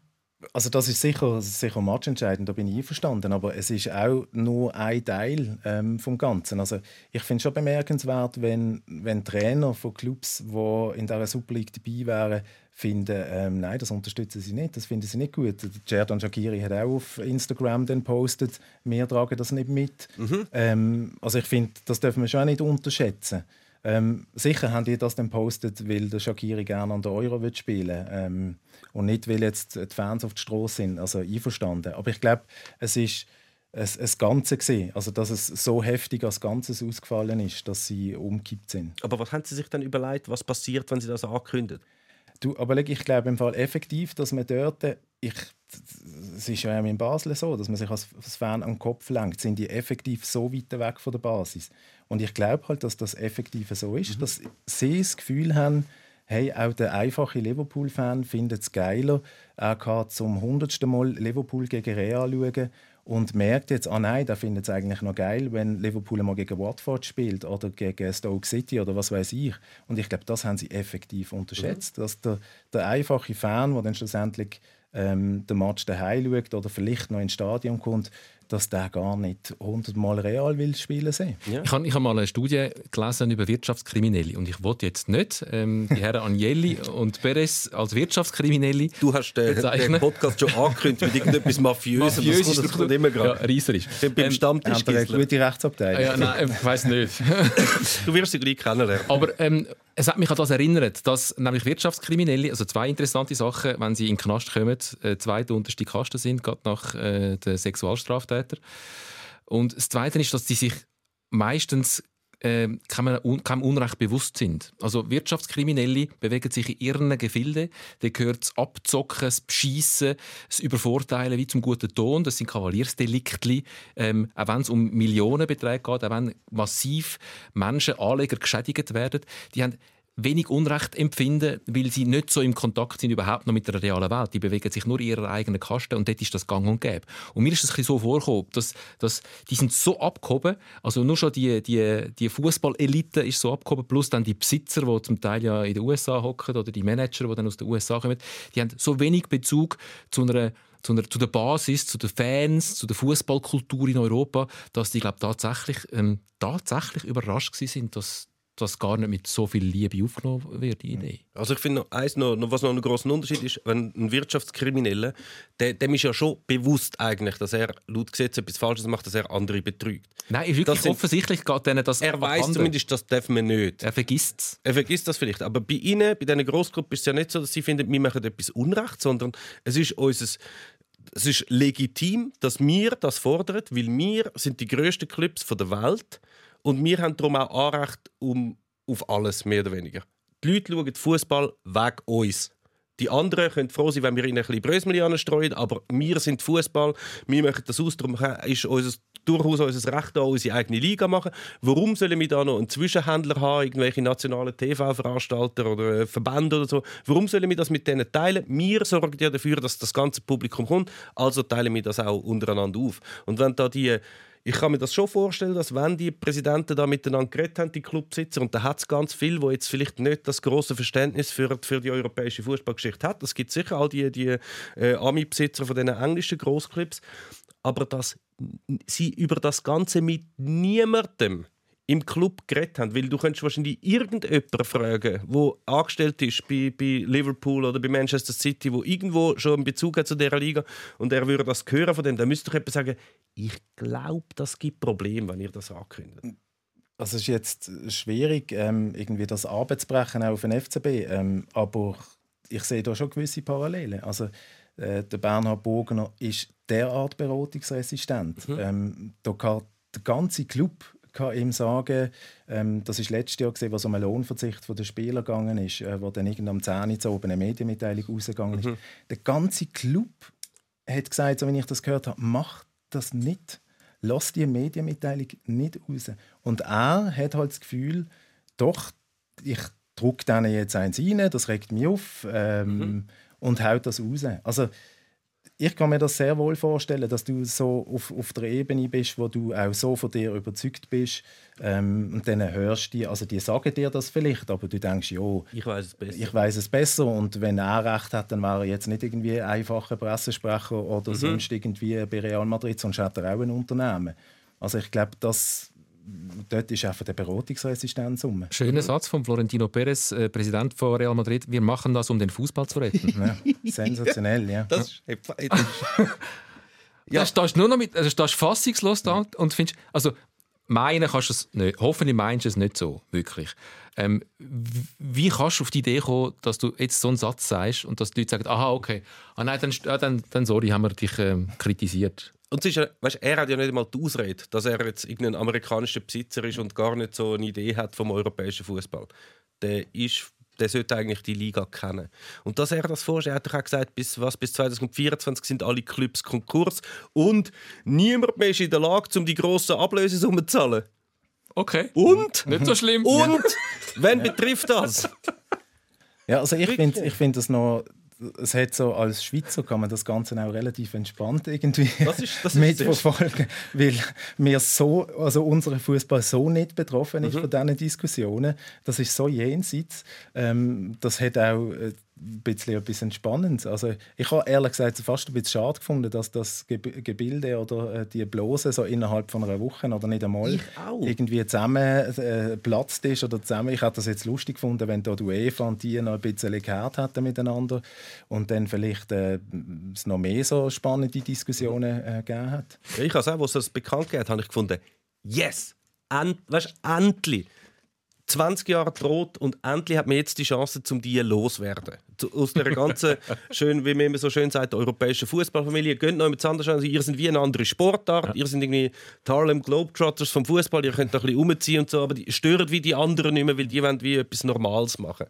also das ist sicher, sicher matchentscheidend, da bin ich einverstanden, aber es ist auch nur ein Teil ähm, vom Ganzen. Also ich finde es schon bemerkenswert, wenn, wenn Trainer von Clubs, die in dieser Super League dabei wären, finden, ähm, nein, das unterstützen sie nicht, das finden sie nicht gut. Cerdan Shakiri hat auch auf Instagram dann postet, wir tragen das nicht mit. Mhm. Ähm, also ich finde, das dürfen wir schon auch nicht unterschätzen. Ähm, sicher haben die das dann postet, weil der Shakiri gerne an der Euro wird spielen ähm, und nicht, weil jetzt die Fans auf der Straße sind. Also einverstanden. Aber ich glaube, es ist ein, ein Ganze gesehen, also dass es so heftig als Ganzes ausgefallen ist, dass sie umgekippt sind. Aber was haben Sie sich dann überlegt, was passiert, wenn Sie das ankündigen? Du, aber ich glaube im Fall effektiv, dass man dort, ich, es ist ja in Basel so, dass man sich als Fan am Kopf lenkt, sind die effektiv so weit weg von der Basis. Und ich glaube halt, dass das effektiv so ist, mhm. dass sie das Gefühl haben, hey, auch der einfache Liverpool-Fan findet es geiler, er kann zum hundertsten Mal Liverpool gegen Real schauen und merkt jetzt, ah nein, der findet es eigentlich noch geil, wenn Liverpool mal gegen Watford spielt oder gegen Stoke City oder was weiß ich. Und ich glaube, das haben sie effektiv unterschätzt, mhm. dass der, der einfache Fan, der dann schlussendlich ähm, den Match daheim schaut oder vielleicht noch ins Stadion kommt, dass der gar nicht hundertmal real will spielen sehen. Ja. Ich habe ich hab mal eine Studie gelesen über Wirtschaftskriminelle und ich wollte jetzt nicht ähm, die Herren Agnelli (laughs) und Perez als Wirtschaftskriminelle Du hast äh, den Podcast schon angekündigt mit irgendetwas Mafiösem. Mafiös das, das kommt immer gerade. Ja, reisserisch. Beim ähm, Stammtisch es eine gute Rechtsabteilung. Ja, nein, ich weiß nicht. du wirst sie gleich kennenlernen. Aber ähm, es hat mich an das erinnert, dass nämlich Wirtschaftskriminelle, also zwei interessante Sachen, wenn sie in den Knast kommen, äh, zweite unterste Kasten sind, gerade nach äh, den Sexualstraftätern. Und das Zweite ist, dass sie sich meistens äh, keinem, keinem Unrecht bewusst sind. Also Wirtschaftskriminelle bewegen sich in ihren Gefilden. Da gehört das Abzocken, das Beschiessen, das Übervorteilen wie zum guten Ton. Das sind Kavaliersdelikte. Ähm, auch wenn es um Millionenbeträge geht, auch wenn massiv Menschen, Anleger geschädigt werden, die haben wenig Unrecht empfinden, weil sie nicht so im Kontakt sind überhaupt noch mit der realen Welt. Die bewegen sich nur in ihrer eigenen Kaste und dort ist das gang und gäbe. Und mir ist es so vorgekommen, dass, dass die sind so abgehoben, also nur schon die, die, die Fußballelite ist so abgehoben, plus dann die Besitzer, die zum Teil ja in den USA hocken oder die Manager, die dann aus den USA kommen, die haben so wenig Bezug zu einer zu, einer, zu der Basis, zu den Fans, zu der Fußballkultur in Europa, dass die glaube tatsächlich ähm, tatsächlich überrascht sind, dass das gar nicht mit so viel Liebe aufgenommen wird, die Idee. Also ich finde, eins noch, was noch ein großer Unterschied ist, wenn ein Wirtschaftskrimineller, der, dem ist ja schon bewusst eigentlich, dass er laut Gesetz etwas Falsches macht, dass er andere betrügt. Nein, ist wirklich sind, offensichtlich geht denen das Er weiß zumindest, das darf man nicht. Er vergisst es. Er vergisst das vielleicht. Aber bei Ihnen, bei diesen Grossgruppen ist es ja nicht so, dass Sie finden, wir machen etwas Unrecht, sondern es ist unser es ist legitim, dass wir das fordern, weil wir sind die größten Clubs der Welt und wir haben darum auch Anrecht um, auf alles, mehr oder weniger. Die Leute schauen Fußball weg uns. Die anderen können froh sein, wenn wir ihnen ein bisschen Brösmeli streuen, aber wir sind Fußball, wir machen das aus, darum ist unser, durchaus unser Recht, da unsere eigene Liga machen. Warum sollen wir da noch einen Zwischenhändler haben, irgendwelche nationalen TV-Veranstalter oder äh, Verbände oder so? Warum sollen wir das mit denen teilen? Wir sorgen ja dafür, dass das ganze Publikum kommt, also teilen wir das auch untereinander auf. Und wenn da die ich kann mir das schon vorstellen, dass wenn die Präsidenten da miteinander geredet haben, die Clubsitzer, und da hat es ganz viel, wo jetzt vielleicht nicht das große Verständnis für, für die europäische Fußballgeschichte hat. Es gibt sicher all die, die äh, Ami-Besitzer von den englischen Großclubs, aber dass sie über das Ganze mit niemandem im Club geredet haben. Weil du könntest wahrscheinlich irgendjemanden fragen, der angestellt ist bei, bei Liverpool oder bei Manchester City, wo irgendwo schon einen Bezug hat zu dieser Liga und er würde das hören von dem, dann müsste doch jemand sagen, ich glaube, das gibt Probleme, wenn ihr das ankündigt. Also es ist jetzt schwierig, ähm, irgendwie das anzubrechen auf den FCB, ähm, aber ich sehe da schon gewisse Parallelen. Also äh, der Bernhard Bogner ist derart beratungsresistent. Mhm. Ähm, da kann der ganze Club ihm sagen, ähm, das ist letztes Jahr gesehen, was um einen Lohnverzicht von den Spielern gegangen ist, äh, wo dann irgendwann am 10 Uhr oben eine Medienmitteilung rausgegangen ist. Mhm. Der ganze Club hat gesagt, so wie ich das gehört habe, macht das nicht. Lass die Medienmitteilung nicht raus. Und er hat halt das Gefühl, doch, ich drucke denen jetzt eins rein, das regt mich auf ähm, mhm. und haut das raus. Also ich kann mir das sehr wohl vorstellen, dass du so auf, auf der Ebene bist, wo du auch so von dir überzeugt bist. Ähm, und dann hörst du, also die sagen dir das vielleicht, aber du denkst, ja, ich weiß es besser. Ich weiß es besser. Und wenn er recht hat, dann wäre er jetzt nicht irgendwie ein einfacher Pressesprecher oder mhm. sonst irgendwie bei Real Madrid, sonst hat er auch ein Unternehmen. Also ich glaube, das dort ist einfach der Beratungsresistenz um. Schöner Satz von Florentino Perez, äh, Präsident von Real Madrid. Wir machen das, um den Fußball zu retten. ja, sensationell, ja. (laughs) Das ist, (laughs) ja. Da stehst du nur noch mit, also stehst fassungslos da und findest, also meinen kannst du es nicht, hoffentlich meinst du es nicht so, wirklich. Ähm, wie kannst du auf die Idee kommen, dass du jetzt so einen Satz sagst und dass die Leute sagen, aha, okay, ah, nein, dann, dann, dann sorry, haben wir dich ähm, kritisiert. Und ist, weißt, er hat ja nicht einmal die Ausrede, dass er jetzt irgendein amerikanischer Besitzer ist und gar nicht so eine Idee hat vom europäischen Fußball. Der ist der sollte eigentlich die Liga kennen. Und dass er das vorstellt, hat er auch gesagt, bis, was, bis 2024 sind alle Clubs Konkurs und niemand mehr ist in der Lage, um die grossen Ablösesummen zu zahlen. Okay. Und? Nicht so schlimm. Und? Wen betrifft das? Ja, also ich finde ich find das noch es hat so als Schweizer kann man das Ganze auch relativ entspannt irgendwie das ist, das mitverfolgen, weil wir so, also unser Fußball so nicht betroffen ist mhm. von diesen Diskussionen. Das ist so jenseits. Ähm, das hat auch äh, ein bisschen etwas Entspannendes. Also ich habe ehrlich gesagt fast ein bisschen schade gefunden, dass das Gebilde oder äh, die Blose so innerhalb von einer Woche oder nicht einmal irgendwie zusammen äh, platzt ist oder zusammen. Ich hätte das jetzt lustig gefunden, wenn da die UEFA und die noch ein bisschen gehört hätten miteinander und dann vielleicht äh, es noch mehr so spannende Diskussionen äh, gegeben hat. Ich habe es auch, als es bekannt gegeben habe ich gefunden, yes, End, weißt, endlich 20 Jahre droht und endlich hat man jetzt die Chance, um die loswerden. Aus der ganzen, (laughs) schön, wie man immer so schön sagt, europäischen Fußballfamilie. Geht noch jemand anders an. Also, ihr seid wie eine andere Sportart. Ja. Ihr seid irgendwie die Harlem Globetrotters vom Fußball. Ihr könnt da ein bisschen umziehen und so, aber die stören wie die anderen nicht mehr, weil die wollen wie etwas Normales machen.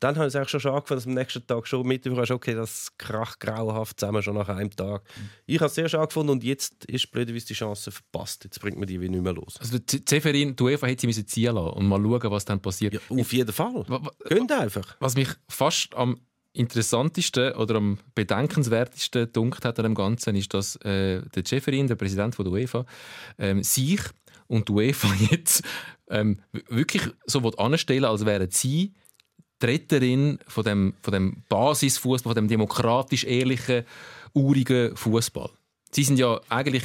Dann habe ich es schon angefangen, dass am nächsten Tag schon mitbekommen okay, das kracht grauenhaft zusammen schon nach einem Tag. Mhm. Ich habe es sehr schade gefunden und jetzt ist blöderweise die Chance verpasst. Jetzt bringt man die wie nicht mehr los. Also Zeferin, die UEFA hätte sie ziehen lassen und mal schauen, was dann passiert. Ja, auf jeden Fall. Gönnt einfach. Was mich fast am interessantesten oder am bedenkenswertesten dunkt hat an dem Ganzen ist, dass äh, der Jefferin, der Präsident von der UEFA, ähm, sich und die UEFA (laughs) jetzt ähm, wirklich so anstellen als wären sie die Retterin von dem, von dem Basisfußball, von dem demokratisch ehrlichen, urigen Fußball. Sie sind ja eigentlich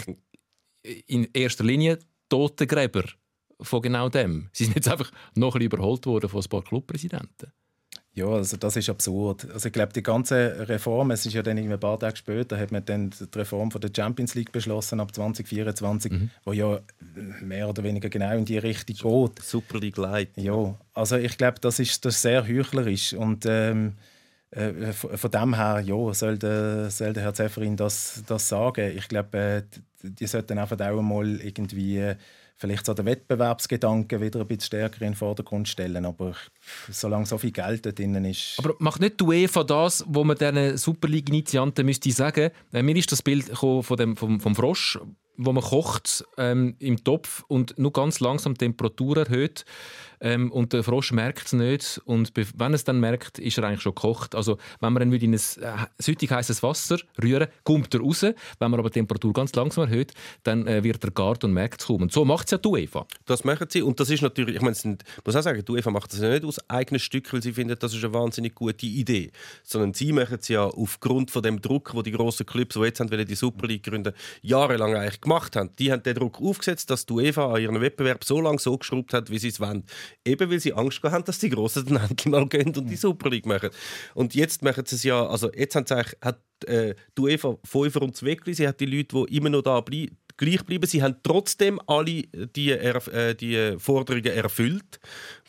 in erster Linie Totengräber von genau dem. Sie sind jetzt einfach noch ein bisschen überholt worden von ein paar Clubpräsidenten. Ja, also das ist absurd. Also ich glaube, die ganze Reform, es ist ja dann ein paar Tage später, hat man dann die Reform von der Champions League beschlossen ab 2024, mhm. wo ja mehr oder weniger genau in die Richtung geht. Super League Light. Ja, also ich glaube, das ist, das sehr heuchlerisch und ähm, äh, von dem her, ja, soll der, soll der Herr Zefferin das, das sagen. Ich glaube, äh, die sollten einfach auch mal irgendwie äh, vielleicht so den Wettbewerbsgedanken wieder ein bisschen stärker in den Vordergrund stellen. Aber solange so viel Geld da drin ist. Aber macht nicht die UEFA das, wo man diesen Super League-Initianten müsste sagen, äh, mir ist das Bild von dem, vom, vom Frosch, wo man kocht ähm, im Topf und nur ganz langsam die Temperatur erhöht ähm, und der Frosch merkt es nicht und wenn es dann merkt, ist er eigentlich schon gekocht. Also wenn man ihn in ein äh, süttig heißes Wasser rühren, kommt er raus. Wenn man aber die Temperatur ganz langsam erhöht, dann äh, wird er gart und merkt es kaum. Und so macht es ja die UEFA. Das machen sie und das ist natürlich, ich meine, muss auch sagen, die UEFA macht das ja nicht aus eigenem Stück, weil sie finden, das ist eine wahnsinnig gute Idee, sondern sie machen es ja aufgrund von dem Druck, wo die grossen Clubs, die jetzt haben, die Super League gründen, jahrelang eigentlich gemacht haben. Die haben den Druck aufgesetzt, dass die UEFA an ihren Wettbewerb so lange so geschraubt hat, wie sie es wollen. Eben weil sie Angst haben, dass die Großen dann endlich mal gehen und die Super League machen. Und jetzt machen sie es ja, also jetzt haben sie eigentlich, hat äh, die UEFA Fünfer und Zweckli, sie hat die Leute, die immer noch da bleiben, gleich bleiben. Sie haben trotzdem alle die, äh, die Forderungen erfüllt.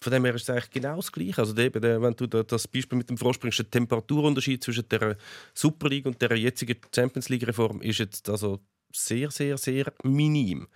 Von dem her ist es eigentlich genau das Gleiche. Also eben, wenn du das Beispiel mit dem Frosch bringst, der Temperaturunterschied zwischen der Super League und der jetzigen Champions League Reform ist jetzt also sehr, sehr, sehr minim.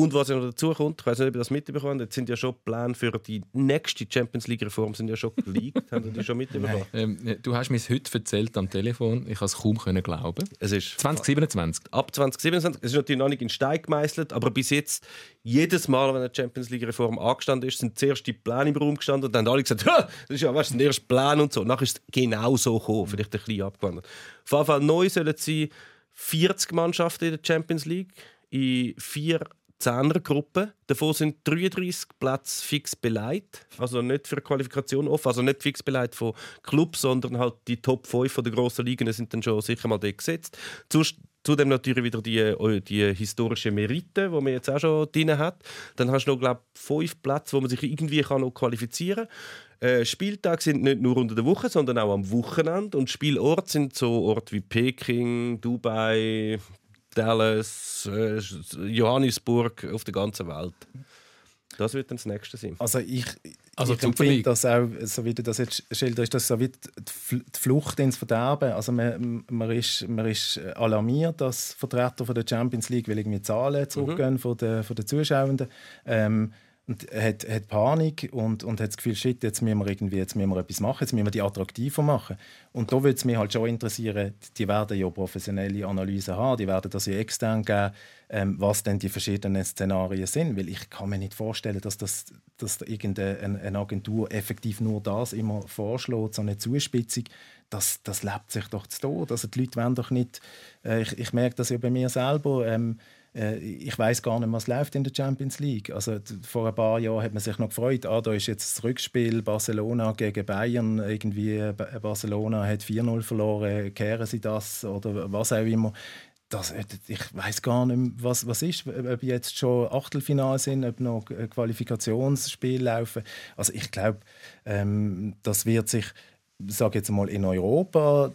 Und was ja noch dazu kommt, ich weiß nicht, ob ihr das mitbekommen habt, jetzt sind ja schon Pläne für die nächste Champions League-Reform sind ja schon geleakt. Haben die schon mitbekommen? Ähm, du hast mir es heute erzählt am Telefon, ich kann es kaum können glauben. Es ist 2027. Ab 2027. Es ist natürlich noch nicht in Stein gemeißelt, aber bis jetzt, jedes Mal, wenn eine Champions League-Reform angestanden ist, sind zuerst die Pläne im Raum gestanden und dann haben alle gesagt, (laughs) das ist ja weißt, der erste Plan und so. Nachher ist es genau so gekommen, vielleicht ein bisschen abgewandert. Auf jeden Fall neu sollen sie 40 Mannschaften in der Champions League in vier Zehnergruppe. Davon sind 33 Plätze fix beleidigt. Also nicht für Qualifikation offen, also nicht fix beleidigt von Clubs, sondern halt die Top 5 der grossen Ligen sind dann schon sicher mal dort gesetzt. Zudem natürlich wieder die, äh, die historischen Merite, die man jetzt auch schon drin hat. Dann hast du noch, glaube ich, fünf Plätze, wo man sich irgendwie kann noch qualifizieren kann. Äh, Spieltage sind nicht nur unter der Woche, sondern auch am Wochenende. Und Spielorte sind so Orte wie Peking, Dubai, Dallas, äh, Johannesburg auf der ganzen Welt. Das wird dann das nächste sein. Also ich, also ich empfinde das auch, so wie du das jetzt schilderst, das so wie die Flucht ins Verderben. Also man, man, ist, man ist alarmiert, dass Vertreter von der Champions League will irgendwie Zahlen zurückgehen mhm. von, den, von den Zuschauenden. Ähm, und hat, hat Panik und, und hat das Gefühl, shit, jetzt müssen wir irgendwie jetzt müssen wir etwas machen, jetzt müssen wir die attraktiver machen. Und da würde es mich halt schon interessieren, die werden ja professionelle Analysen haben, die werden das ja extern geben, ähm, was denn die verschiedenen Szenarien sind, weil ich kann mir nicht vorstellen, dass, das, dass irgendeine eine Agentur effektiv nur das immer vorschlägt, so eine Zuspitzung, das, das lebt sich doch zu Tod. Also die Leute wollen doch nicht, äh, ich, ich merke das ja bei mir selber, ähm, äh, ich weiß gar nicht, was läuft in der Champions League. Also vor ein paar Jahren hat man sich noch gefreut, ah, da ist jetzt das Rückspiel Barcelona gegen Bayern. Irgendwie äh, Barcelona hat 4-0 verloren, kehren sie das oder was auch immer. Das, äh, ich weiß gar nicht, was, was ist, ob jetzt schon Achtelfinale sind, ob noch Qualifikationsspiele laufen. Also ich glaube, ähm, das wird sich sage jetzt mal in Europa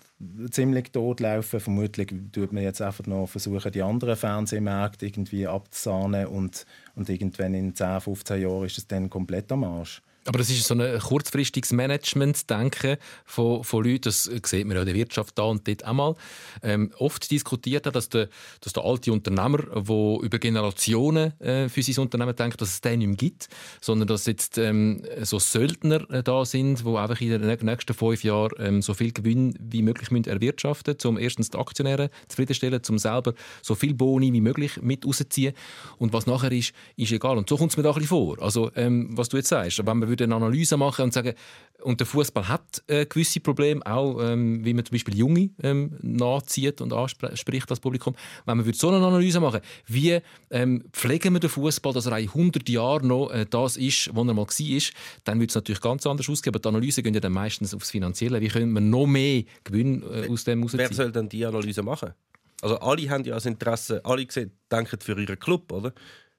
ziemlich totlaufen. Vermutlich tut man jetzt einfach noch versuchen, die anderen Fernsehmärkte irgendwie abzusahnen und, und irgendwann in 10, 15 Jahren ist es dann komplett am Arsch. Aber das ist so ein kurzfristiges Management-Denken von, von Leuten, das sieht man ja in der Wirtschaft da und dort einmal. Ähm, oft diskutiert dass der, dass der alte Unternehmer, der über Generationen äh, für sein Unternehmen denkt, dass es den nicht mehr gibt, sondern dass jetzt ähm, so Söldner äh, da sind, die einfach in den nächsten fünf Jahren ähm, so viel Gewinn wie möglich müssen erwirtschaften müssen, um erstens die Aktionäre zufriedenstellen, um selber so viel Boni wie möglich mit rauszuziehen. Und was nachher ist, ist egal. Und so kommt es mir da ein bisschen vor. Also, ähm, was du jetzt sagst, wenn man würde eine Analyse machen und sagen, und der Fußball hat äh, gewisse Probleme, auch ähm, wie man zum Beispiel Junge ähm, nachzieht und anspricht das Publikum. Wenn man so eine Analyse machen wie ähm, pflegen wir den Fußball, dass er in 100 Jahren noch äh, das ist, was er mal war, dann würde es natürlich ganz anders ausgehen. Aber die Analyse gehen ja dann meistens aufs Finanzielle. Wie können wir noch mehr Gewinn äh, aus dem herausziehen? Wer soll denn die Analyse machen? Also alle haben ja das Interesse, alle denken für ihren Club, oder?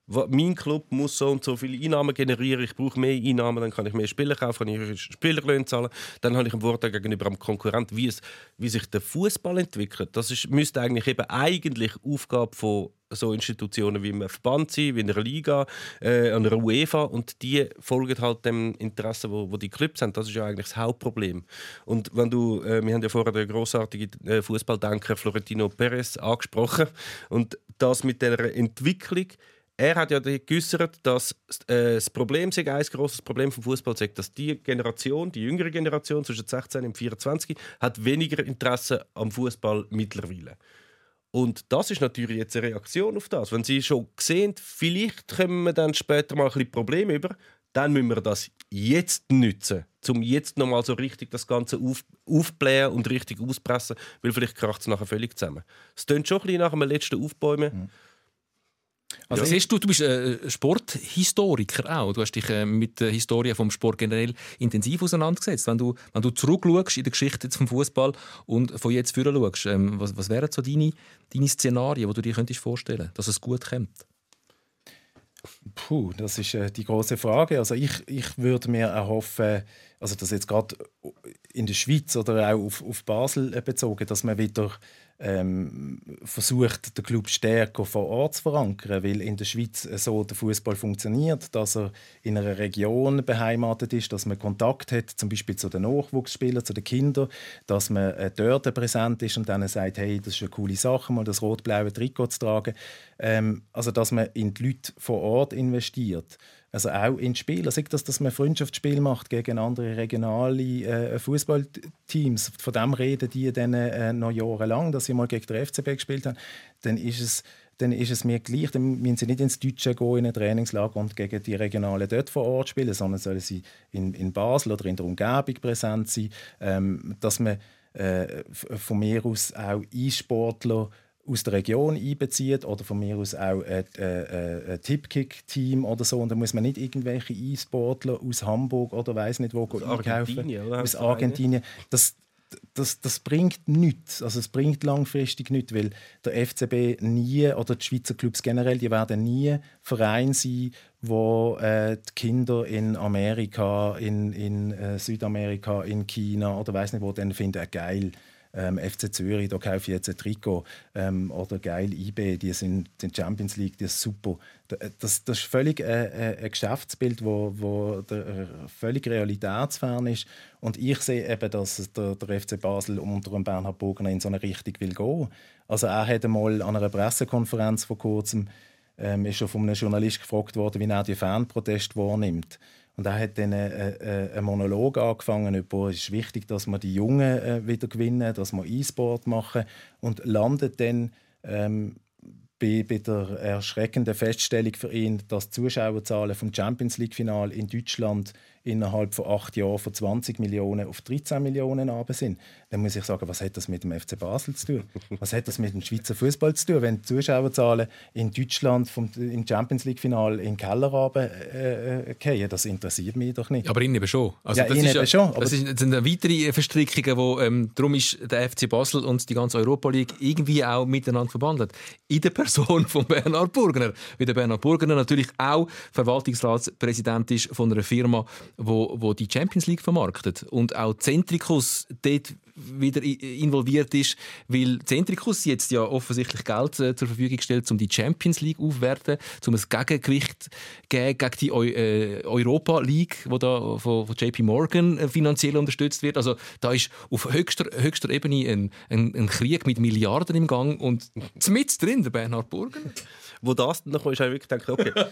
Mein Club muss so und so viele Einnahmen generieren, ich brauche mehr Einnahmen, dann kann ich mehr Spieler kaufen, kann ich Spielerlöhne zahlen, dann habe ich einen Vorteil gegenüber dem Konkurrent, wie, es, wie sich der Fußball entwickelt. Das ist, müsste eigentlich eben eigentlich Aufgabe von so Institutionen wie einem Verband sein, wie einer Liga, äh, einer UEFA und die folgen halt dem Interesse, wo, wo die Clubs haben. Das ist ja eigentlich das Hauptproblem. Und wenn du, äh, wir haben ja vorher den großartigen äh, Fußballdenker Florentino Perez angesprochen und das mit der Entwicklung er hat ja geäußert, dass äh, das Problem sei, ein grosses Problem vom Fußball sei, dass die Generation, die jüngere Generation zwischen 16 und 24, hat weniger Interesse am Fußball mittlerweile. Und das ist natürlich jetzt eine Reaktion auf das. Wenn Sie schon sehen, vielleicht kommen wir dann später mal ein bisschen Probleme über, dann müssen wir das jetzt nutzen, um jetzt nochmal so richtig das Ganze auf, aufblähen und richtig auspressen, weil vielleicht kracht es nachher völlig zusammen. Es klingt schon ein bisschen nach einem letzten Aufbäumen. Mhm. Also ja. siehst du, du bist äh, Sporthistoriker auch. Du hast dich äh, mit der Historie vom Sport generell intensiv auseinandergesetzt. Wenn du, wenn du zurückschaust in der Geschichte vom Fußball und von jetzt vorher schaust, ähm, was, was wären so deine, deine Szenarien, die du dir könntest vorstellen dass es gut kommt? Puh, das ist äh, die große Frage. Also ich, ich würde mir erhoffen, also das jetzt gerade in der Schweiz oder auch auf, auf Basel äh, bezogen, dass man wieder ähm, versucht, den Club stärker vor Ort zu verankern, weil in der Schweiz so der Fußball funktioniert, dass er in einer Region beheimatet ist, dass man Kontakt hat, zum Beispiel zu den Nachwuchsspielern, zu den Kindern, dass man äh, dort präsent ist und dann sagt, hey, das ist eine coole Sache, mal das rot-blaue Trikot zu tragen. Ähm, also, dass man in die Leute vor Ort investiert. Also auch in Spieler. Sei das, dass man Freundschaftsspiel macht gegen andere regionale äh, Fußballteams. Von dem reden die dann äh, noch jahrelang, dass sie mal gegen den FCB gespielt haben. Dann ist es dann ist es mir gleich, dann müssen sie nicht ins Deutsche gehen, in ein Trainingslager und gegen die Regionalen dort vor Ort spielen, sondern sollen sie in, in Basel oder in der Umgebung präsent sein, ähm, dass man äh, von mir aus auch E-Sportler aus der Region einbezieht oder von mir aus auch ein, ein, ein Tipkick-Team oder so. Und da muss man nicht irgendwelche E-Sportler aus Hamburg oder weiß nicht wo aus Argentinien, Aus Argentinien. Das, das, das bringt nichts. Also es bringt langfristig nichts, weil der FCB nie oder die Schweizer Clubs generell, die werden nie Verein sein, wo äh, die Kinder in Amerika, in, in äh, Südamerika, in China oder weiß nicht wo dann finden, äh, geil ähm, FC Zürich, da kaufe ich jetzt ein Trikot ähm, oder geil IB, die sind in Champions League, die ist super. Das, das ist völlig äh, äh, ein Geschäftsbild, wo, wo der, äh, völlig realitätsfern ist und ich sehe eben, dass der, der FC Basel unter dem Bernhard Burgner in so eine Richtung will gehen. Also er hat einmal an einer Pressekonferenz vor kurzem ähm, ist schon von einem Journalist gefragt worden, wie er die Fanproteste wahrnimmt. Und er hat dann äh, äh, einen Monolog angefangen über, es ist wichtig, dass wir die Jungen äh, wieder gewinnen, dass wir E-Sport machen und landet dann ähm, bei, bei, der erschreckenden Feststellung für ihn, dass die Zuschauerzahlen vom Champions League Final in Deutschland innerhalb von acht Jahren von 20 Millionen auf 13 Millionen runter sind, dann muss ich sagen, was hat das mit dem FC Basel zu tun? Was hat das mit dem Schweizer Fußball zu tun, wenn die Zuschauerzahlen in Deutschland vom, im Champions League Final in den Keller runter, äh, äh, Das interessiert mich doch nicht. Aber Ihnen eben schon. Also ja, das, ist ja, schon das sind weitere Verstrickungen, wo ähm, darum ist der FC Basel und die ganze Europa League irgendwie auch miteinander verbandelt. In der Person von Bernhard Burgner, weil der Bernhard Burgner natürlich auch Verwaltungsratspräsident ist von einer Firma, wo, wo die Champions League vermarktet. Und auch Centricus dort wieder involviert ist, weil Centricus jetzt ja offensichtlich Geld äh, zur Verfügung stellt, um die Champions League aufzuwerten, um ein Gegengewicht gegen, gegen die Eu äh, Europa League, die da von, von, JP Morgan äh, finanziell unterstützt wird. Also da ist auf höchster, höchster Ebene ein, ein, ein Krieg mit Milliarden im Gang und mit drin der Bernhard Burgen wo das dann noch ist, habe ich wirklich gedacht, okay, (laughs)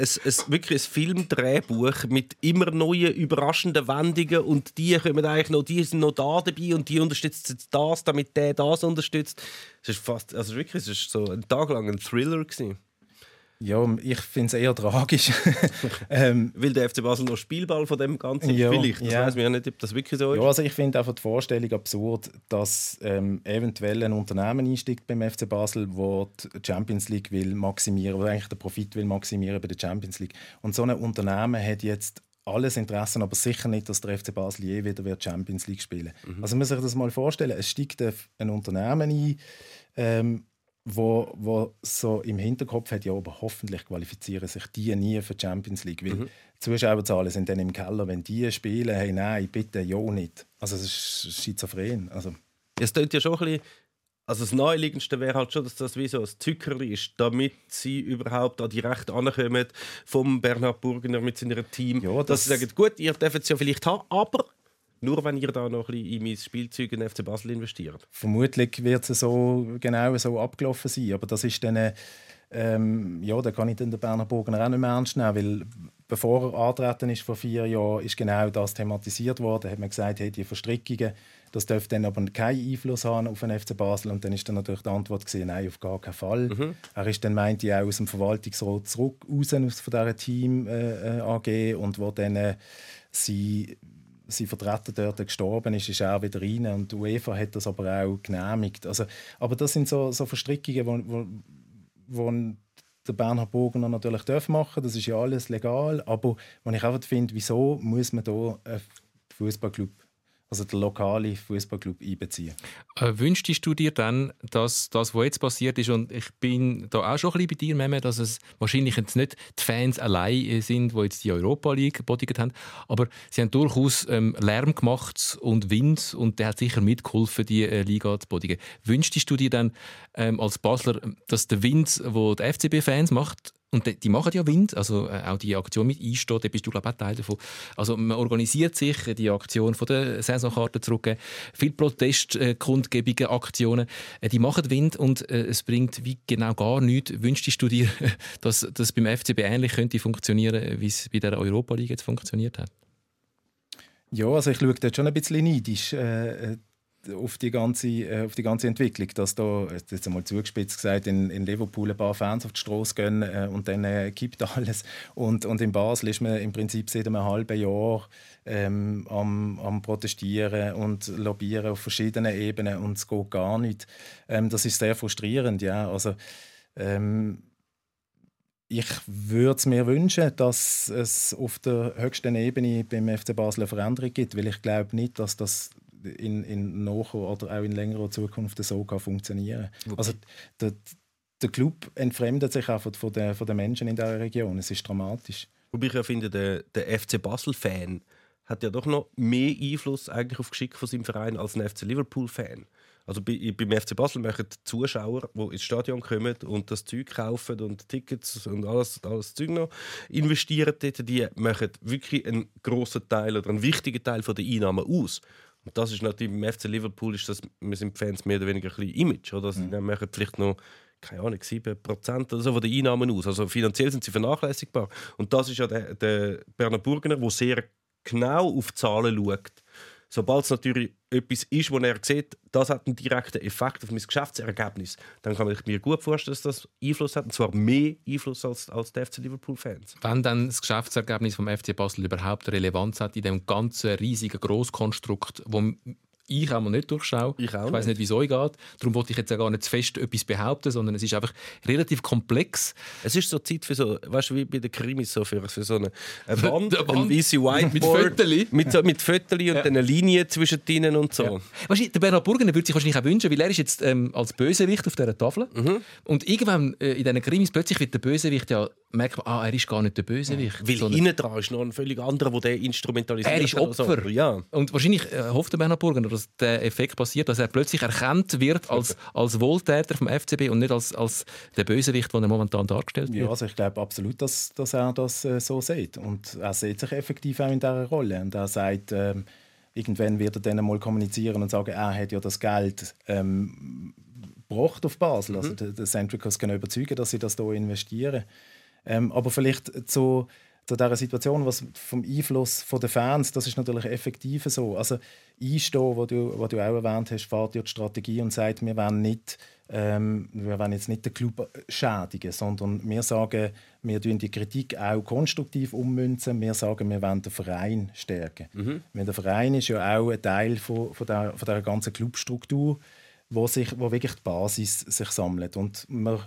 es, es, wirklich ein Filmdrehbuch mit immer neuen, überraschenden Wendungen und die kommen eigentlich noch, die sind noch da dabei und die unterstützt das, damit der das unterstützt. Es ist fast, also wirklich, es ist so ein Tag lang ein Thriller gewesen. Ja, ich finde es eher tragisch. (laughs) ähm, Weil der FC Basel noch Spielball von dem Ganzen Ja, vielleicht. Das ja. weiß man ja nicht, ob das wirklich so ist. ja, also ich finde einfach die Vorstellung absurd, dass ähm, eventuell ein Unternehmen einsteigt beim FC Basel, wo die Champions League will maximieren oder eigentlich den Profit will maximieren bei der Champions League. Und so ein Unternehmen hat jetzt alles Interesse, aber sicher nicht, dass der FC Basel je wieder wird Champions League spielen. Also man muss sich das mal vorstellen. Es steigt ein- ein Unternehmen ein, ähm, wo, wo so im Hinterkopf hat, ja, aber hoffentlich qualifizieren sich die nie für die Champions League, weil die Zuschauerzahlen sind dann im Keller, wenn die spielen, hey, nein, bitte, ja nicht. Also es ist schizophren. Also, Es klingt ja schon ein bisschen. Also das Naheliegendste wäre halt schon, dass das wie so ein Zuckerli ist, damit sie überhaupt an die Rechte ankommen vom Bernhard Burgener mit seinem Team. Ja, dass das- sie sagen, gut, ihr dürft es ja vielleicht haben, aber nur wenn ihr da noch ein bisschen in mein Spielzeug in FC Basel investiert. vermutlich wird es so genau so abgelaufen sein, aber das ist dann ähm, ja, da kann ich den Berner Burgener auch nicht mehr ernst nehmen, weil bevor er antreten ist vor vier Jahren, ist genau das thematisiert worden. Da hat man gesagt, hey, die Verstrickungen, das dürfte dann aber keinen Einfluss haben auf den FC Basel. Und dann ist dann natürlich die Antwort gewesen, nein, auf gar keinen Fall. Er ist dann meinte ich auch aus dem Verwaltungsrat zurück raus aus von dieser Team äh, äh, AG und wo dann äh, sie sein Vertreter dort gestorben ist, ist er wieder rein und die UEFA hat das aber auch genehmigt. Also, aber das sind so, so Verstrickungen, wo, wo, wo der Bernhard Burgener natürlich darf machen das ist ja alles legal, aber wenn ich einfach finde, wieso muss man da einen Fußballclub, also den lokalen Fußballclub einbeziehen? Äh, wünschtest du dir dann, dass das, was jetzt passiert ist, und ich bin da auch schon ein bisschen bei dir, Meme, dass es wahrscheinlich jetzt nicht die Fans allein äh, sind, die jetzt die Europa League bodigt haben, aber sie haben durchaus ähm, Lärm gemacht und Wind und der hat sicher mitgeholfen, die äh, Liga zu bodigen. Wünschtest du dir dann ähm, als Basler, dass der Wind, wo die FCB-Fans macht, und die, die machen ja Wind, also äh, auch die Aktion mit einsteht, da bist du glaube ich auch Teil davon. Also man organisiert sich äh, die Aktion von der Saisonkarte zurück, viele Protestkundgebungen, Aktionen, äh, die machen Wind und äh, es bringt wie genau gar nichts. Wünschtest du dir, (laughs) dass das beim FCB ähnlich könnte funktionieren, wie es bei der Europa League jetzt funktioniert hat? Ja, also ich schaue dort schon ein bisschen neidisch äh, äh, auf, die ganze, äh, auf die ganze Entwicklung, dass da, jetzt einmal zugespitzt gesagt, in, in Liverpool ein paar Fans auf die Straße gehen äh, und dann äh, kippt alles. Und, und in Basel ist man im Prinzip seit einem halben Jahr ähm, am, am Protestieren und Lobbyieren auf verschiedenen Ebenen und es geht gar nicht. Ähm, das ist sehr frustrierend, ja. Also, ähm, ich würde es mir wünschen, dass es auf der höchsten Ebene beim FC Basel eine Veränderung gibt, weil ich glaube nicht, dass das in, in naher oder auch in längerer Zukunft so kann funktionieren Also der, der Club entfremdet sich auch von, den, von den Menschen in dieser Region. Es ist dramatisch. Wobei ich ja finde, der, der FC Basel-Fan hat ja doch noch mehr Einfluss eigentlich auf Geschick von seinem Verein als ein FC Liverpool-Fan. Also bei, beim FC Basel machen die Zuschauer, die ins Stadion kommen und das Zeug kaufen und Tickets und alles, alles Zeug noch investieren, dort, die machen wirklich einen grossen Teil oder einen wichtigen Teil von der Einnahmen aus. Und das ist natürlich beim FC Liverpool ist das, wir sind Fans mehr oder weniger ein bisschen Image. Oder? Sie machen vielleicht noch keine Ahnung, 7% oder so von den Einnahmen aus. Also finanziell sind sie vernachlässigbar. Und das ist ja der, der Berner Burgener, der sehr genau auf Zahlen schaut. Sobald es natürlich etwas ist, wo er sieht, das hat einen direkten Effekt auf mein Geschäftsergebnis, dann kann ich mir gut vorstellen, dass das Einfluss hat, und zwar mehr Einfluss als, als die FC Liverpool-Fans. Wenn dann das Geschäftsergebnis vom FC Basel überhaupt Relevanz hat in dem ganzen riesigen Grosskonstrukt, wo ich auch mal nicht durchschaue. Ich auch ich weiß nicht, wie es euch geht. Darum wollte ich jetzt auch gar nicht zu fest etwas behaupten, sondern es ist einfach relativ komplex. Es ist so Zeit für so, weißt du, wie bei den Krimis, so für, für so eine, eine Wand, Eine Wand ein weiße Whiteboard. mit Fötterli. Mit, so, mit und Ja. eine Linie zwischen denen und so. Ja. Weißt du, der Bernhard Burgener würde sich wahrscheinlich auch wünschen, weil er ist jetzt ähm, als Bösewicht auf dieser Tafel. Mhm. Und irgendwann äh, in diesen Krimis plötzlich wird der Bösewicht ja, merkt man, ah, er ist gar nicht der Bösewicht. Weil sondern innen dran ist noch ein völlig anderer, der den instrumentalisiert er ist oder so. Opfer. Ja. Und wahrscheinlich äh, hofft der Bernhard Burgener, dass der Effekt passiert, dass er plötzlich erkannt wird als, als Wohltäter vom FCB und nicht als, als der Bösewicht, den er momentan dargestellt wird. Ja, also ich glaube absolut, dass, dass er das äh, so sieht. Und er sieht sich effektiv auch in dieser Rolle. Und er sagt, ähm, irgendwann wird er dann mal kommunizieren und sagen, er hat ja das Geld ähm, gebracht auf Basel. Also der, Centricals kann überzeugen, dass sie das hier investieren. Ähm, aber vielleicht zu, zu dieser Situation, was vom Einfluss der Fans, das ist natürlich effektiv so. Also einstehen, wo du, wo du auch erwähnt hast, fährt ja die Strategie und sagt, wir wollen nicht ähm, wir wollen jetzt nicht den Club schädigen, sondern wir sagen, wir tun die Kritik auch konstruktiv ummünzen. Wir sagen, wir wollen den Verein stärken. Mhm. der Verein ist ja auch ein Teil von, von, der, von der ganzen Clubstruktur, wo, sich, wo wirklich die Basis sich sammelt. Und wir,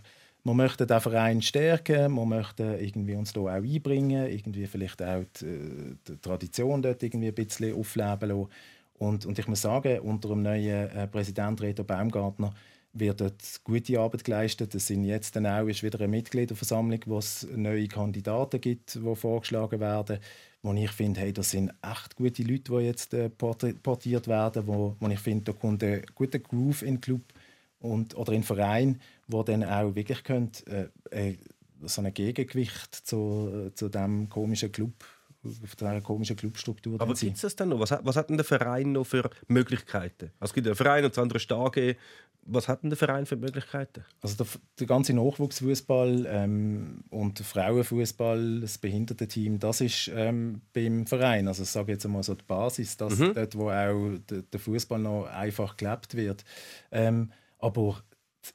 wir möchten den Verein stärken, wir möchten irgendwie uns da auch einbringen, irgendwie vielleicht auch die, die Tradition dort irgendwie ein bisschen aufleben lassen. Und, und ich muss sagen, unter dem neuen äh, Präsident Reto Baumgartner wird dort gute Arbeit geleistet. Es sind jetzt dann auch ist wieder eine Mitgliederversammlung, wo es neue Kandidaten gibt, die vorgeschlagen werden. Wo ich finde, hey, das sind echt gute Leute, die jetzt äh, portiert werden. Wo, wo ich finde, da kommt ein guter Groove in den Club und, oder in den Verein, wo dann auch wirklich könnt, äh, äh, so ein Gegengewicht zu, zu dem komischen Club auf dieser komischen Clubstruktur. Aber gibt es das dann noch? Was hat, was hat denn der Verein noch für Möglichkeiten? Also es gibt einen Verein und das andere ist AG. Was hat denn der Verein für Möglichkeiten? Also der, der ganze Nachwuchsfußball ähm, und der Frauenfußball, das Behindertenteam, das ist ähm, beim Verein. Also ich sage jetzt einmal so die Basis, das, mhm. dort, wo auch der, der Fußball noch einfach gelebt wird. Ähm, aber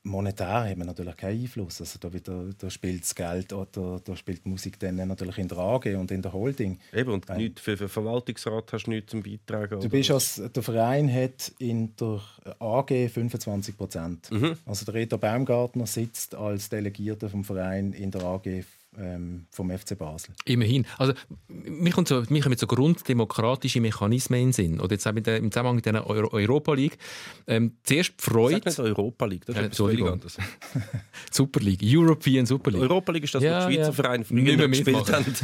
monetär haben wir natürlich keinen Einfluss. Also da, wieder, da spielt das Geld oder da spielt die Musik dann natürlich in der AG und in der Holding. Eben, und ähm, für den Verwaltungsrat hast du nichts zum Beitragen? Du bist als, der Verein hat in der AG 25 Prozent. Mhm. Also der Reto Baumgartner sitzt als Delegierter vom Verein in der AG ähm, vom FC Basel. Immerhin. Also, mir kommt so, mir kommen so grunddemokratische Mechanismen in den Sinn. Oder jetzt auch mit der, im Zusammenhang mit der Euro Europa League. Ähm, zuerst Freude. Sag nicht Europa League, das ist äh, etwas völlig anderes. (laughs) Super League, European Super League. Europa League ist das, ja, was die Schweizer ja. Vereine nicht mehr gespielt haben.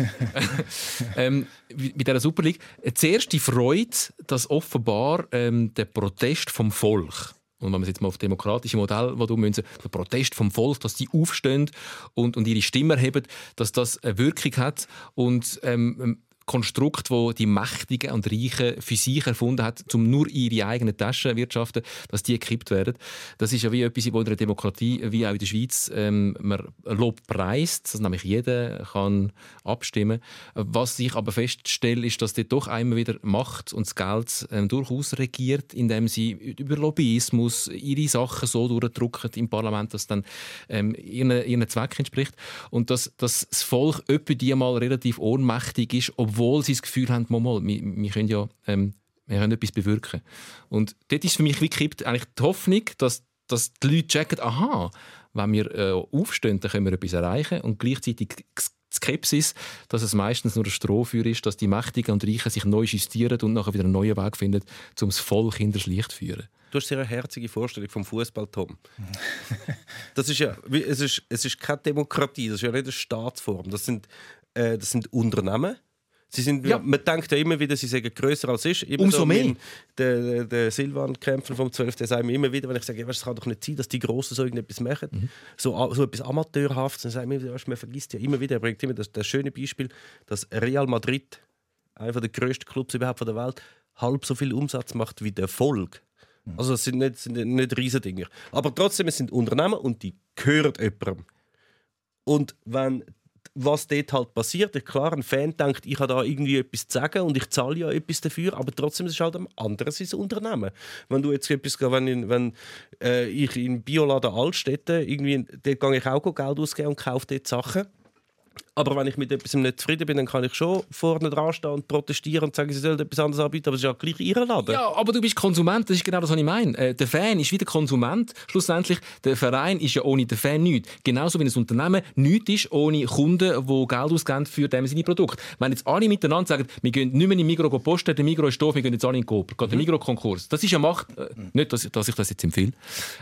(laughs) ähm, mit dieser Super League. Äh, zuerst die Freude, dass offenbar ähm, der Protest vom Volk und wenn man jetzt mal auf demokratische Modell münzen, der Protest vom Volk, dass die aufstehen und, und ihre Stimme erheben, dass das eine Wirkung hat. Und ähm, Konstrukt, wo die Mächtigen und Reichen für sich erfunden hat, um nur ihre eigenen Taschen wirtschaften, dass die gekippt werden. Das ist ja wie etwas, wo in der Demokratie, wie auch in der Schweiz, ähm, man Lob preist, dass nämlich jeder kann abstimmen. Was ich aber feststelle, ist, dass die doch einmal wieder Macht und das Geld ähm, durchaus regiert, indem sie über Lobbyismus ihre Sachen so durchdrücken im Parlament, dass dann ähm, ihren, ihren Zweck entspricht und dass, dass das Volk öppe die mal relativ ohnmächtig ist, obwohl sie das Gefühl haben, mal, mal, wir, wir können ja ähm, wir können etwas bewirken. Und dort ist für mich wie gekippt eigentlich die Hoffnung, dass, dass die Leute checken, aha, wenn wir äh, aufstehen, dann können wir etwas erreichen und gleichzeitig die Skepsis, dass es meistens nur ein Strohfeuer ist, dass die Mächtigen und Reichen sich neu justieren und nachher wieder einen neuen Weg finden, um das Volk in das Licht zu führen. Du hast eine herzige Vorstellung vom Fußball, Tom. (laughs) das ist ja, es ist, es ist keine Demokratie, das ist ja nicht eine Staatsform. Das sind, äh, das sind Unternehmen, Sie sind, ja. Man denkt ja immer wieder, sie seien grösser als ist. Immer Umso so mehr. Der, der Silvan-Kämpfer vom 12. Der sagt mir immer wieder, wenn ich sage, es kann doch nicht sein, dass die Großen so irgendetwas machen. Mhm. So, so etwas Amateurhaftes. Dann sagt mir, man vergisst ja immer wieder, er bringt immer das, das schöne Beispiel, dass Real Madrid, einer der grössten Clubs überhaupt der Welt, halb so viel Umsatz macht wie der Erfolg. Mhm. Also es sind nicht, sind nicht Riesendinger. Aber trotzdem, es sind Unternehmen und die gehören jemandem. Und wenn was dort halt passiert. Klar, ein Fan denkt, ich habe da irgendwie etwas zu sagen und ich zahle ja etwas dafür, aber trotzdem ist es halt ein anderes Unternehmen. Wenn du jetzt etwas, wenn, wenn äh, ich in Bioladen Altstädte, irgendwie, dort gehe ich auch Geld ausgeben und kaufe dort Sachen aber wenn ich mit etwas nicht zufrieden bin, dann kann ich schon vorne dran stehen und protestieren und sagen, sie sollen etwas anderes anbieten, aber es ist ja gleich ihr Laden. Ja, aber du bist Konsument, das ist genau das, was ich meine. Äh, der Fan ist wie der Konsument. Schlussendlich, der Verein ist ja ohne den Fan nichts. Genauso wie ein Unternehmen nichts ist ohne Kunden, die Geld ausgeben für dem seine Produkte. Wenn jetzt alle miteinander sagen, wir gehen nicht mehr in Migro posten, der Migro ist doof, wir gehen jetzt alle in Coop, geht der mhm. Migro-Konkurs. Das ist eine Macht, äh, nicht, dass, dass, ich das jetzt empfehle,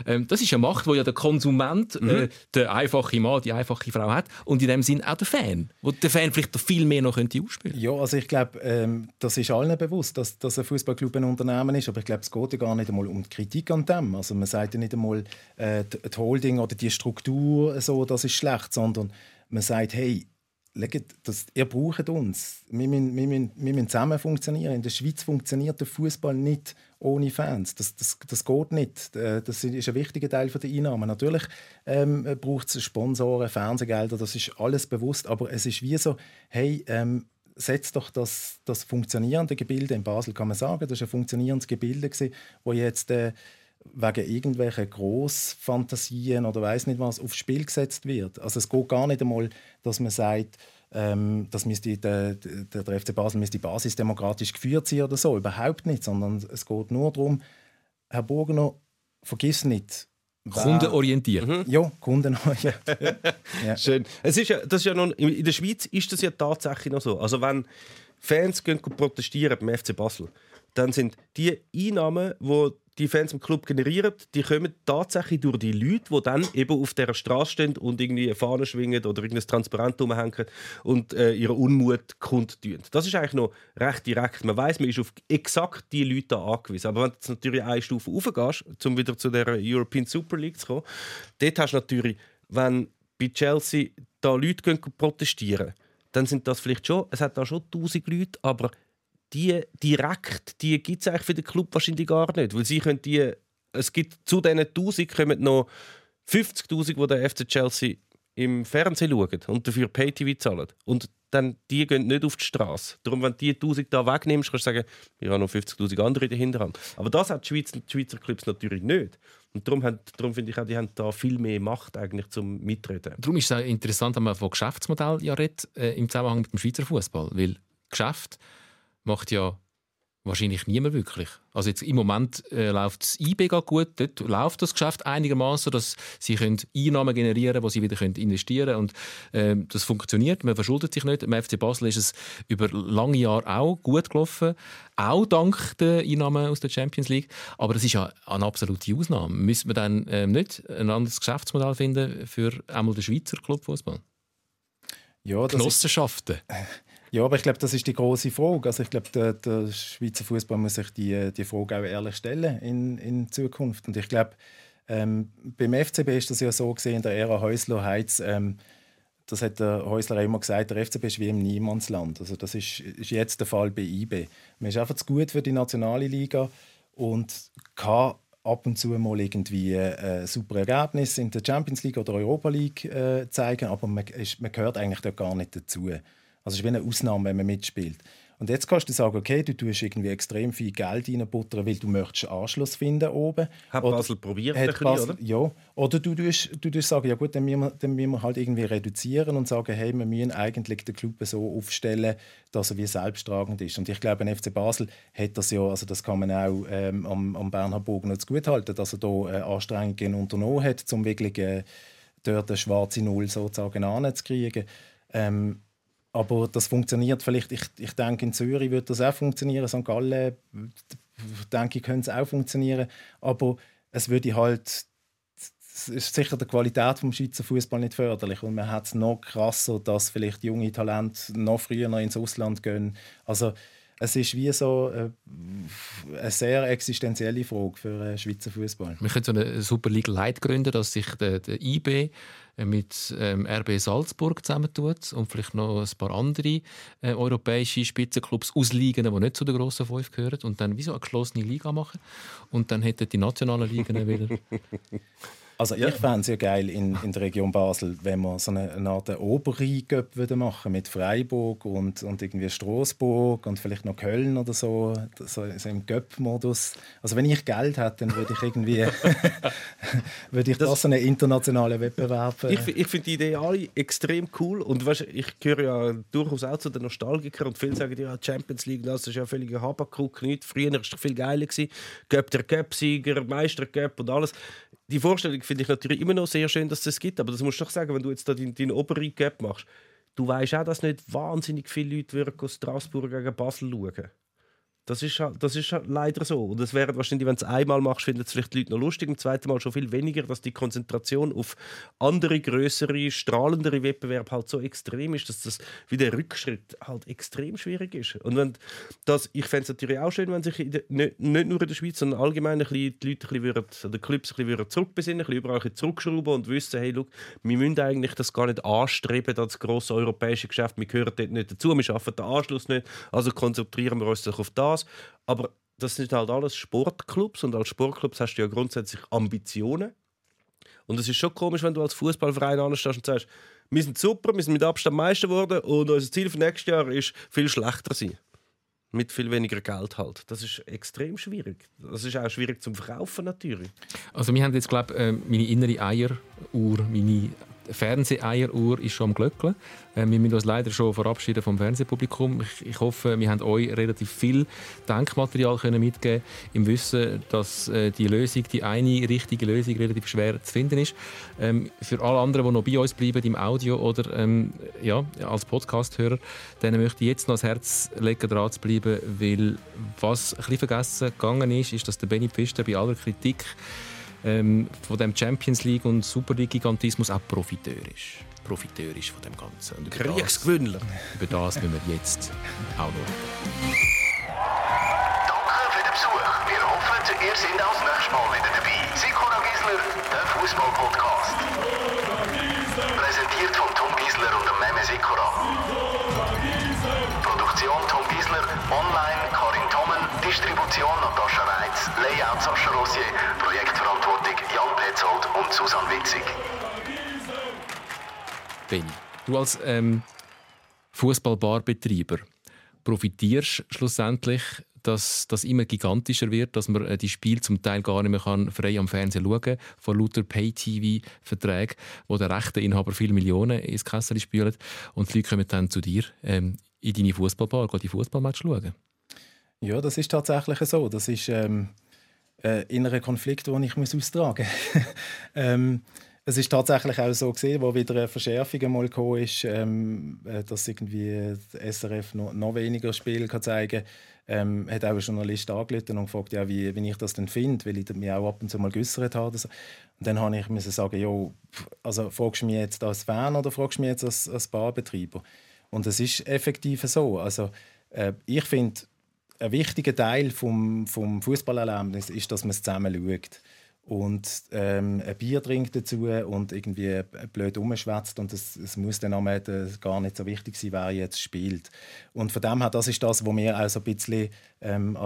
ähm, das ist eine Macht, wo ja der Konsument, mhm. äh, der einfache Mann, die einfache Frau hat und in dem Sinn auch der Fan, wo der Fan vielleicht viel mehr noch könnte ausspielen. Ja, also ich glaube, ähm, das ist allen bewusst, dass, dass ein Fußballclub ein Unternehmen ist, aber ich glaube, es geht ja gar nicht einmal um die Kritik an dem. Also man sagt ja nicht einmal, äh, die Holding oder die Struktur so, das ist schlecht, sondern man sagt, hey, das, ihr braucht uns. Wir müssen, wir, müssen, wir müssen zusammen funktionieren. In der Schweiz funktioniert der Fußball nicht ohne Fans. Das, das, das geht nicht. Äh, das ist ein wichtiger Teil der Einnahmen. Natürlich ähm, braucht es Sponsoren, Fernsehgelder, das ist alles bewusst. Aber es ist wie so, hey, ähm, setzt doch das, das funktionierende Gebilde in Basel, kann man sagen, das ist ein funktionierendes Gebilde, wo jetzt äh, wegen irgendwelchen Grossfantasien oder weiß nicht was aufs Spiel gesetzt wird. Also es geht gar nicht einmal, dass man sagt, ähm, dass müsste der, der, der FC Basel müsste basisdemokratisch geführt sein oder so. Überhaupt nicht, sondern es geht nur darum, Herr Burgener, vergiss nicht, Kundenorientiert. Mhm. Ja, kundenorientiert. (laughs) ja. Schön. Es ist ja, das ist ja noch, in der Schweiz ist das ja tatsächlich noch so. Also wenn Fans gehen protestieren beim FC Basel, dann sind die Einnahmen, die die Fans im Club generieren, die kommen tatsächlich durch die Leute, die dann eben auf der Straße stehen und irgendwie eine Fahne schwingen oder irgendein Transparent umhängen und äh, ihren Unmut kundtun. Das ist eigentlich noch recht direkt. Man weiß, man ist auf exakt die Leute angewiesen. Aber wenn du jetzt natürlich eine Stufe raufgehst, um wieder zu der European Super League zu kommen, dort hast du natürlich, wenn bei Chelsea da Leute protestieren, dann sind das vielleicht schon, es hat da schon tausend Leute, aber die direkt, die gibt es eigentlich für den Club wahrscheinlich gar nicht. Weil sie können die, es gibt zu diesen 1000 kommen noch 50'000, die der FC Chelsea im Fernsehen schauen und dafür Pay-TV zahlen. Und dann, die gehen nicht auf die Straße. Darum, wenn du die 1000 da wegnimmst, kannst du sagen, ich habe noch 50'000 andere in der Hinterhand. Aber das hat die Schweizer, die Schweizer Clubs natürlich nicht. Und darum, haben, darum finde ich auch, die haben da viel mehr Macht eigentlich zum Mitreden. Darum ist es auch interessant, wenn man von Geschäftsmodell ja redet, äh, im Zusammenhang mit dem Schweizer Fußball. Weil Geschäft macht ja wahrscheinlich niemand wirklich. Also jetzt im Moment äh, läuft das IB gut, dort läuft das Geschäft einigermaßen, dass sie können Einnahmen generieren, wo sie wieder können investieren und äh, das funktioniert. Man verschuldet sich nicht. Im FC Basel ist es über lange Jahre auch gut gelaufen, auch dank der Einnahmen aus der Champions League. Aber das ist ja eine absolute Ausnahme. Müssen wir dann äh, nicht ein anderes Geschäftsmodell finden für einmal den Schweizer Clubfußball? Ja, Genossenschaften. Ist, (laughs) ja, aber ich glaube, das ist die große Frage. Also ich glaube, der, der Schweizer Fußball muss sich die, die Frage auch ehrlich stellen in, in Zukunft. Und ich glaube, ähm, beim FCB ist das ja so gesehen in der Ära Häusler Heiz. Ähm, das hat der Häusler immer gesagt, der FCB ist wie im Niemandsland. Also das ist, ist jetzt der Fall bei IB. Man ist einfach zu gut für die nationale Liga und kann ab und zu mal irgendwie äh, super Ergebnis in der Champions League oder Europa League äh, zeigen, aber man, ist, man gehört eigentlich dort gar nicht dazu. Also es ist wie eine Ausnahme, wenn man mitspielt. Und jetzt kannst du sagen, okay, du tust irgendwie extrem viel Geld reinbuttern, weil du möchtest Anschluss finden oben. Hat oder, Basel probiert, hat bisschen, Basel, oder? Ja. Oder du tust, du tust sagen, ja gut, dann müssen, wir, dann müssen wir halt irgendwie reduzieren und sagen, hey, wir müssen eigentlich den Club so aufstellen, dass er wie selbsttragend ist. Und ich glaube, ein FC Basel hat das ja, also das kann man auch ähm, am, am Bernhard Bogen noch gut halten, dass er da äh, Anstrengungen unternommen hat, um wirklich äh, dort eine schwarze Null sozusagen anzukriegen. Ähm, aber das funktioniert vielleicht, ich, ich denke, in Zürich wird das auch funktionieren, St. Gallen, denke ich, könnte es auch funktionieren. Aber es würde halt, es ist sicher der Qualität des Schweizer Fußball nicht förderlich. Und man hat es noch krasser, dass vielleicht junge Talente noch früher ins Ausland gehen. Also es ist wie so äh, eine sehr existenzielle Frage für den Schweizer Fußball. Wir können so eine Super League Light gründen, dass sich der, der IB äh, mit ähm, RB Salzburg zusammentut und vielleicht noch ein paar andere äh, europäische Spitzenclubs ausliegen, die nicht zu den grossen Fünf gehören und dann wie so eine geschlossene Liga machen und dann hätten die nationalen Ligen wieder (laughs) Also ja. ich fände es ja geil in, in der Region Basel, wenn wir so eine, eine Art Oberrhein-Göpp machen mit Freiburg und, und irgendwie Straßburg und vielleicht noch Köln oder so, so, so im Göpp-Modus. Also wenn ich Geld hätte, dann würde ich irgendwie (laughs) würde ich das, das so einen internationalen Wettbewerb... Äh ich, ich finde die Idee alle extrem cool und weißt, ich gehöre ja durchaus auch zu den Nostalgikern und viele sagen ja Champions League, das ist ja völlig Habakuk, nicht. Früher war es viel geiler gewesen. Göpp der Göpp-Sieger, Meister Göpp und alles die Vorstellung finde ich natürlich immer noch sehr schön, dass es das gibt. Aber das musst du doch sagen, wenn du jetzt da deinen, deinen oberen Gap machst. Du weißt auch, dass nicht wahnsinnig viele Leute würden Straßburg gegen Basel schauen. Das ist, halt, das ist halt leider so. Und das wäre wahrscheinlich, wenn du es einmal machst, finden es vielleicht die Leute noch lustig, im zweiten Mal schon viel weniger, dass die Konzentration auf andere, größere, strahlendere Wettbewerbe halt so extrem ist, dass das wie der Rückschritt halt extrem schwierig ist. Und wenn das, ich fände es natürlich auch schön, wenn sich der, nicht, nicht, nur in der Schweiz, sondern allgemein ein bisschen, die Leute ein würden, die Clubs ein bisschen würden zurückbesinnen, ein bisschen überall ein zurückschrauben und wissen, hey, look, wir müssen eigentlich das gar nicht anstreben, das grosse europäische Geschäft, wir gehören dort nicht dazu, wir schaffen den Anschluss nicht, also konzentrieren wir uns doch auf das. Aber das sind halt alles Sportclubs und als Sportclubs hast du ja grundsätzlich Ambitionen. Und es ist schon komisch, wenn du als Fußballverein anstehst und sagst, wir sind super, wir sind mit Abstand Meister geworden und unser Ziel für nächstes Jahr ist viel schlechter sein. Mit viel weniger Geld halt. Das ist extrem schwierig. Das ist auch schwierig zum Verkaufen natürlich. Also wir haben jetzt glaube äh, meine innere Eieruhr, meine Fernseheieruhr ist schon am Glöckeln. Äh, wir müssen uns leider schon verabschieden vom Fernsehpublikum. Ich, hoffe, wir haben euch relativ viel Denkmaterial können mitgeben im Wissen, dass äh, die Lösung, die eine richtige Lösung relativ schwer zu finden ist. Ähm, für alle anderen, die noch bei uns bleiben im Audio oder ähm, ja, als Podcast-Hörer, denen möchte ich jetzt noch ans Herz legen, dran zu bleiben, weil was ein bisschen vergessen gegangen ist, ist, dass der Benny Pfister bei aller Kritik ähm, von dem Champions League und Super League Gigantismus auch Profiteur ist. Profiteur ist von dem Ganzen. Und über Kriegsgewinner. Das, über das müssen wir jetzt auch noch reden. Danke für den Besuch. Wir hoffen, ihr seid auch das nächste Mal wieder dabei. Sikora Gisler, der Fußball-Podcast. Präsentiert von Tom Gisler und dem Meme Sikora. Produktion Tom Gisler, online Karin Tommen, Distribution Natascha Reitz, Layout Sascha Rossier, Projektverantwortung Petzold und Susanne Witzig. Benni, du als ähm, Fußballbarbetreiber profitierst schlussendlich, dass das immer gigantischer wird, dass man äh, die Spiele zum Teil gar nicht mehr kann frei am Fernsehen schauen kann, von lauter Pay-TV-Verträgen, wo der Rechteinhaber viele Millionen ins Kessel spülen und die Leute kommen dann zu dir ähm, in deine Fußballbar, die Fußballmatch schauen. Ja, das ist tatsächlich so. Das ist ähm, äh, innerer Konflikt, den ich muss austragen muss. (laughs) ähm, es ist tatsächlich auch so gesehen, wo wieder eine Verschärfung einmal gekommen ist, ähm, äh, dass irgendwie das SRF noch, noch weniger Spiel kann zeigen ähm, hat auch ein Journalist angerufen und gefragt, ja, wie, wie ich das denn finde, weil ich mich auch ab und zu mal geäußert habe. Und dann habe ich müssen sagen, jo, also fragst du mich jetzt als Fan oder fragst du mich jetzt als, als Barbetreiber? Und es ist effektiv so. Also äh, ich finde, ein wichtiger Teil vom, vom Fußballerlebnis ist, dass man es zusammen schaut und ähm, ein Bier trinkt dazu und irgendwie blöd umschwätzt und es, es muss dann am Ende gar nicht so wichtig sein, wer jetzt spielt. Und von dem her, das ist das, was wir auch so ein bisschen ähm,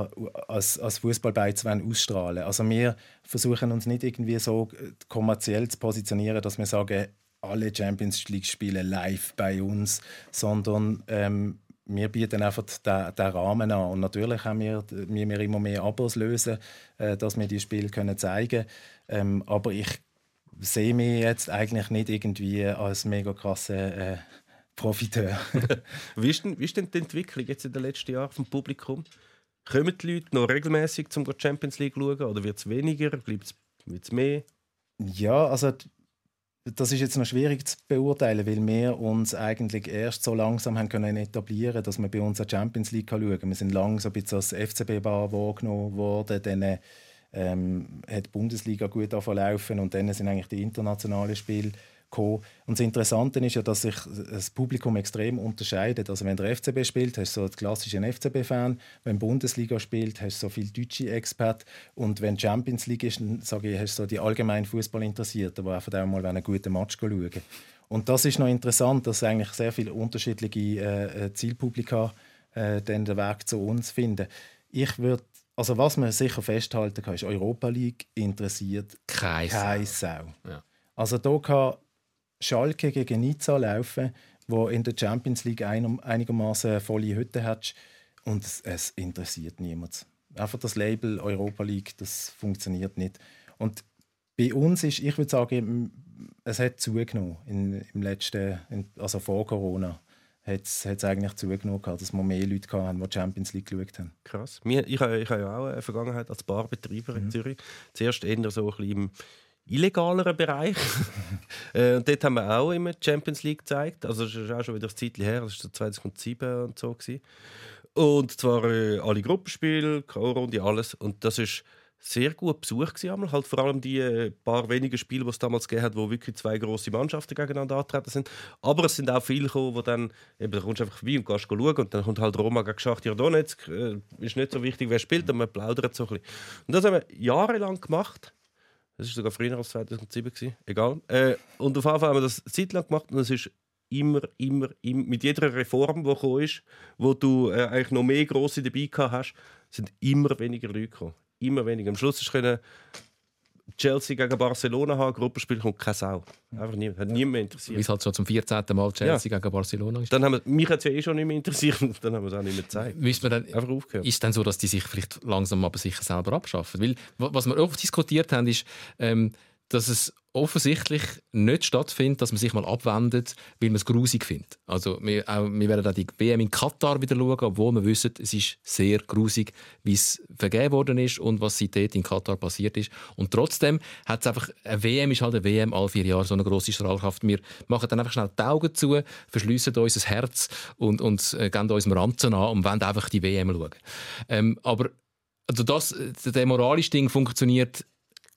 als, als Fußballbeiz ausstrahlen. Also wir versuchen uns nicht irgendwie so kommerziell zu positionieren, dass wir sagen, alle Champions League Spiele live bei uns, sondern ähm, wir bieten einfach den, den, Rahmen an. Und natürlich haben wir, wir, wir immer mehr Abos lösen, äh, dass wir die Spiele können zeigen können. Ähm, aber ich sehe mich jetzt eigentlich nicht irgendwie als mega krasser äh, Profiteur. (laughs) wie, ist denn, wie ist denn die Entwicklung jetzt in den letzten Jahren vom Publikum? Kommen die Leute noch regelmäßig zum Champions League schauen oder wird es weniger? Bleibt es mehr? Ja, also das ist jetzt noch schwierig zu beurteilen, weil wir uns eigentlich erst so langsam haben können etablieren, dass wir bei uns eine Champions League schauen können. Wir sind langsam ein bisschen als FCB-Bar wahrgenommen worden. Dann ähm, hat die Bundesliga gut laufen und dann sind eigentlich die internationalen Spiele gekommen. Und das Interessante ist ja, dass sich das Publikum extrem unterscheidet. Also wenn der FCB spielt, hast du so den klassischen FCB-Fan. Wenn die Bundesliga spielt, hast du so viele deutsche Experten. Und wenn die Champions League ist, sage ich, hast du so die allgemeinen Fußballinteressierten, die einfach auch mal einen guten Match schauen Und das ist noch interessant, dass eigentlich sehr viele unterschiedliche äh, äh, Zielpublika äh, den Weg zu uns finden. Ich würde also was man sicher festhalten kann, ist, Europa League interessiert keine, keine Sau. Ja. Also da kann Schalke gegen Nizza laufen, wo in der Champions League ein, einigermaßen volle Hütte hat und es, es, interessiert niemand. Einfach das Label Europa League, das funktioniert nicht. Und bei uns ist, ich würde sagen, es hat zugenommen in, im letzten, in, also vor Corona hat es eigentlich zugenommen, dass wir mehr Leute hatten, die Champions League geschaut haben. Krass. Ich, ich, ich habe ja auch eine Vergangenheit als Barbetreiber mhm. in Zürich. Zuerst eher so ein bisschen im illegaleren Bereich. (laughs) äh, und dort haben wir auch immer die Champions League gezeigt. Also das ist auch schon wieder ein Zeit her, das war so 2007 und so. Gewesen. Und zwar äh, alle Gruppenspiele, K.O.-Runde, alles. Und das ist sehr gut Besuch gewesen, halt vor allem die äh, paar wenigen Spiele, die es damals gegeben hat, wo wirklich zwei große Mannschaften gegeneinander antreten sind. Aber es sind auch viele gekommen, wo dann eben da kommst du einfach vorbei und gehst schauen und dann kommt halt Roma gegen Schachtja Donetsk. Äh, ist nicht so wichtig, wer spielt, aber man plaudert so ein bisschen. Und das haben wir jahrelang gemacht. Das ist sogar früher als 2007 gewesen. egal. Äh, und auf jeden Fall haben wir das Zeit lang gemacht und es ist immer, immer, immer, mit jeder Reform, die gekommen ist, wo du äh, eigentlich noch mehr grosse dabei gehabt hast, sind immer weniger Leute gekommen immer weniger. Am Schluss können Chelsea gegen Barcelona haben, Gruppenspiel kommt keine Sau. Einfach niemand. Hat niemand mehr interessiert. Wie es halt schon zum 14. Mal Chelsea ja. gegen Barcelona ist. Dann haben wir, mich hat es ja eh schon nicht mehr interessiert, dann haben wir es auch nicht mehr gezeigt. Müssen dann, Einfach aufgehört. Ist es dann so, dass die sich vielleicht langsam aber sicher selber abschaffen? Weil, was wir oft diskutiert haben, ist, ähm, dass es offensichtlich nicht stattfindet, dass man sich mal abwendet, weil man es grusig findet. Also wir, auch, wir werden auch die WM in Katar wieder schauen, obwohl wir wissen, es ist sehr grusig, wie es vergeben worden ist und was seitdem in Katar passiert ist. Und trotzdem hat es einfach, eine WM ist halt eine WM, alle vier Jahre so eine grosse Strahlkraft. Wir machen dann einfach schnell die Augen zu, verschliessen unser Herz und, und äh, unserem Ranzen an und wollen einfach die WM schauen. Ähm, aber also das, der moralische Ding funktioniert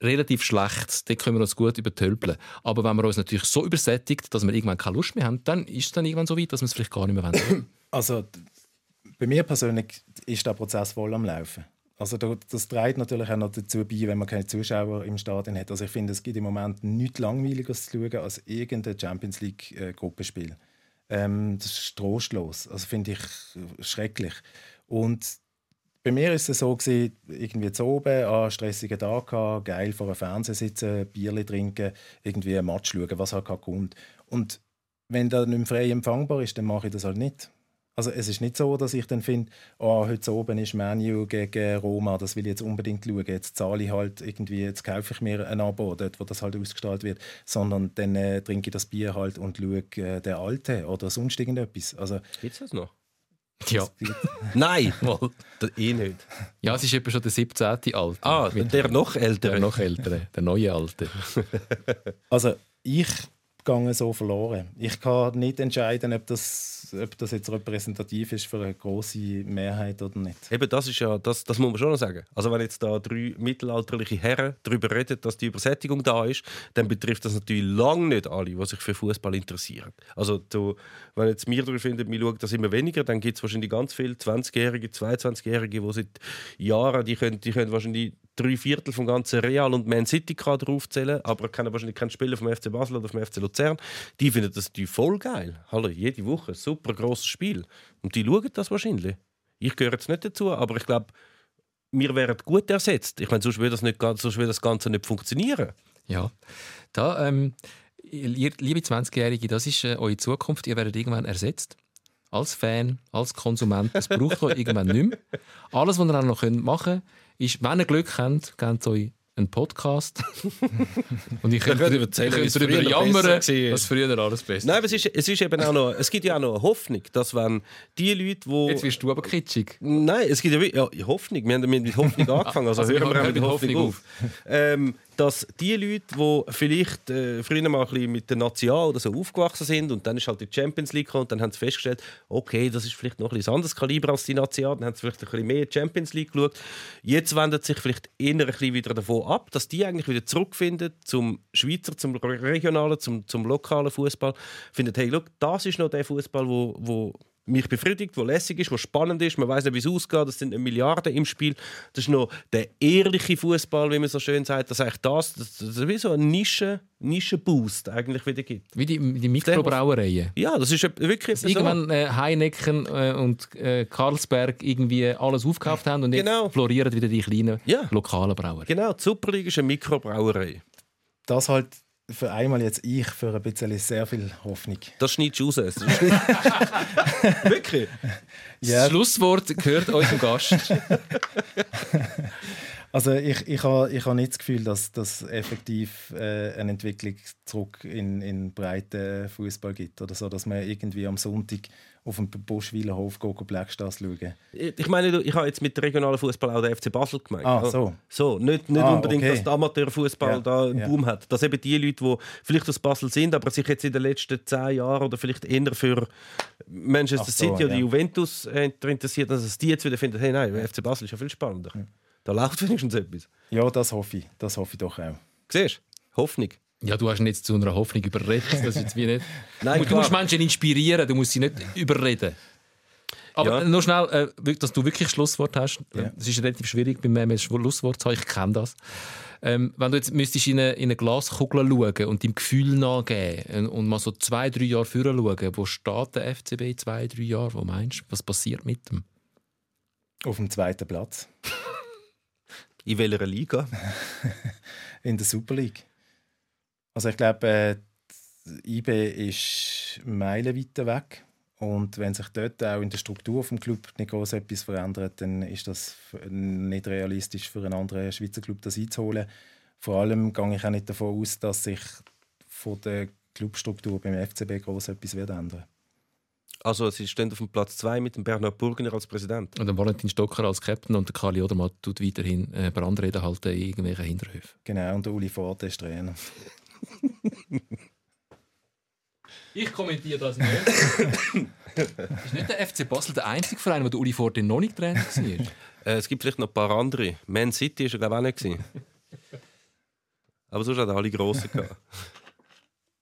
relativ schlecht. Dort können wir uns gut übertölpeln. Aber wenn wir uns natürlich so übersättigt, dass wir irgendwann keine Lust mehr haben, dann ist es dann irgendwann so weit, dass wir es vielleicht gar nicht mehr wollen. (clears throat) Also bei mir persönlich ist der Prozess voll am Laufen. Also das trägt natürlich auch noch dazu bei, wenn man keine Zuschauer im Stadion hat. Also ich finde, es gibt im Moment nichts Langweiliges zu schauen als irgendein Champions League-Gruppenspiel. Äh, ähm, das ist trostlos. Also finde ich schrecklich. Und bei mir ist es so gewesen, irgendwie zu oben, an stressigen Tag gehabt, geil vor einem Fernseher sitzen, Bierli trinken, irgendwie ein Match schauen, was halt kommt. Und wenn das nicht frei empfangbar ist, dann mache ich das halt nicht. Also es ist nicht so, dass ich dann finde, oh, heute oben ist Menu gegen Roma, das will ich jetzt unbedingt schauen. Jetzt zahle ich halt irgendwie, jetzt kaufe ich mir ein Abo, dort, wo das halt ausgestrahlt wird. Sondern dann äh, trinke ich das Bier halt und schaue äh, den Alte oder sonst irgendetwas. Also, Gibt es das noch? Ja. Nein, (laughs) das eh nicht. Ja, es ist etwa schon der 17. Alte. Ah, der noch ältere. Der noch ältere, der neue Alte. (laughs) also ich gehe so verloren. Ich kann nicht entscheiden, ob das, ob das jetzt repräsentativ ist für eine große Mehrheit oder nicht. Eben, das ist ja, das, das muss man schon noch sagen. Also wenn jetzt da drei mittelalterliche Herren darüber reden, dass die Übersättigung da ist, dann betrifft das natürlich lange nicht alle, die sich für Fußball interessieren. Also du, wenn jetzt wir darüber finden, wir schauen das immer weniger, dann gibt es wahrscheinlich ganz viele 20-Jährige, 22-Jährige, die seit Jahren, die können, die können wahrscheinlich drei Viertel vom ganzen Real und Man City Kader aufzählen, aber kennen wahrscheinlich keinen Spieler vom FC Basel oder vom FC Luzern. Die finden das die voll geil. Hallo, jede Woche super großes Spiel und die schauen das wahrscheinlich. Ich gehöre jetzt nicht dazu, aber ich glaube, wir wären gut ersetzt. Ich meine, sonst würde das, nicht, sonst würde das Ganze nicht funktionieren. Ja, da, ähm, liebe 20-Jährige, das ist äh, eure Zukunft. Ihr werdet irgendwann ersetzt als Fan, als Konsument. Das braucht euch irgendwann nicht mehr. Alles, was ihr dann noch machen könnt, ist, wenn ihr Glück habt, gebt euch einen Podcast. (laughs) und ich könnte erzählen, ich könnte darüber jammern, was früher alles besser Nein, aber es, ist, es, ist eben auch noch, es gibt ja auch noch eine Hoffnung, dass wenn die Leute, die... Jetzt wirst du aber kitschig. Nein, es gibt ja, ja Hoffnung. Wir haben mit Hoffnung (laughs) angefangen, also, also hören wir mit Hoffnung, Hoffnung auf. Ähm, dass die Leute, die vielleicht äh, früher mal ein mit der National oder so aufgewachsen sind und dann ist halt die Champions League gekommen und dann haben sie festgestellt, okay, das ist vielleicht noch ein anderes Kaliber als die National, dann haben sie vielleicht ein bisschen mehr Champions League geschaut. Jetzt wendet sich vielleicht eher ein wieder davon ab, dass die eigentlich wieder zurückfinden zum Schweizer, zum regionalen, zum, zum lokalen Fußball. Finden, hey, look, das ist noch der Fußball, wo, wo mich befriedigt, wo lässig ist, wo spannend ist. Man weiß nicht, wie es ausgeht. Das sind Milliarden im Spiel. Das ist noch der ehrliche Fußball, wie man so schön sagt. Das ist eigentlich das, das ist wie so ein Nische, Nischenboost eigentlich wieder gibt. Wie die, die Mikrobrauereien. Ja, das ist wirklich Dass irgendwann äh, Heineken äh, und äh, Karlsberg irgendwie alles aufgekauft haben und genau. jetzt florieren wieder die kleinen ja. lokalen Brauer. Genau, die Superliga ist eine Mikrobrauerei. Das halt für einmal jetzt ich für ein bisschen sehr viel Hoffnung. Das schneidest du raus. (laughs) Wirklich? Ja. Das Schlusswort gehört eurem Gast. (laughs) also ich, ich habe ich ha nicht das Gefühl, dass das effektiv äh, eine Entwicklung zurück in, in breiten Fußball gibt oder so, dass man irgendwie am Sonntag auf dem Buschweiler Hof Blackstars schauen. Ich meine, ich habe jetzt mit regionalen Fußball auch den FC Basel gemeint. Ah, so. So, nicht, nicht ah, unbedingt, okay. dass der Amateurfußball ja, da einen ja. Boom hat. Dass eben die Leute, die vielleicht aus Basel sind, aber sich jetzt in den letzten zehn Jahren oder vielleicht eher für Manchester so, City oder ja. Juventus äh, interessiert, dass die jetzt wieder finden, hey nein, der FC Basel ist ja viel spannender. Da läuft (laughs) wenigstens etwas. Ja, das hoffe ich. Das hoffe ich doch auch. Siehst du? Hoffnung. Ja, du hast ihn jetzt zu einer Hoffnung überredet. Das ist jetzt wie nicht. (laughs) Nein, du, musst Menschen inspirieren, du musst sie nicht überreden. Aber ja. nur schnell, äh, dass du wirklich Schlusswort hast. Ja. Das ist relativ schwierig, bei mir ein Schlusswort zu haben. Ich kenne das. Ähm, wenn du jetzt müsstest in eine, in eine Glaskugel schauen und deinem Gefühl nachgeben und mal so zwei, drei Jahre führen schauen, wo steht der FCB in zwei, drei Jahren? Wo meinst du, was passiert mit dem? Auf dem zweiten Platz. (laughs) in welcher Liga? (laughs) in der Super League. Also ich glaube, äh, IB ist meilenweit weg. Und wenn sich dort auch in der Struktur des Club nicht groß etwas verändert, dann ist das nicht realistisch für einen anderen Schweizer Club das einzuholen. Vor allem gehe ich auch nicht davon aus, dass sich von der Clubstruktur beim FCB groß etwas wird ändern. Also sie stehen auf dem Platz 2 mit dem Bernhard Burgener als Präsident. Und dann Valentin Stocker als Captain und der Kali Odermatt tut weiterhin äh, Brandreden halten in irgendwelchen Hinterhöfen. Genau, und der Uli Forte ist Trainer. (laughs) Ich kommentiere das nicht. (laughs) ist nicht der FC Basel der einzige Verein, wo der Uli Forte noch nicht Trainer war? (laughs) Äh, es gibt vielleicht noch ein paar andere. Man City war er, glaube ich, auch nicht. Aber sonst hat er alle Grossen gehabt.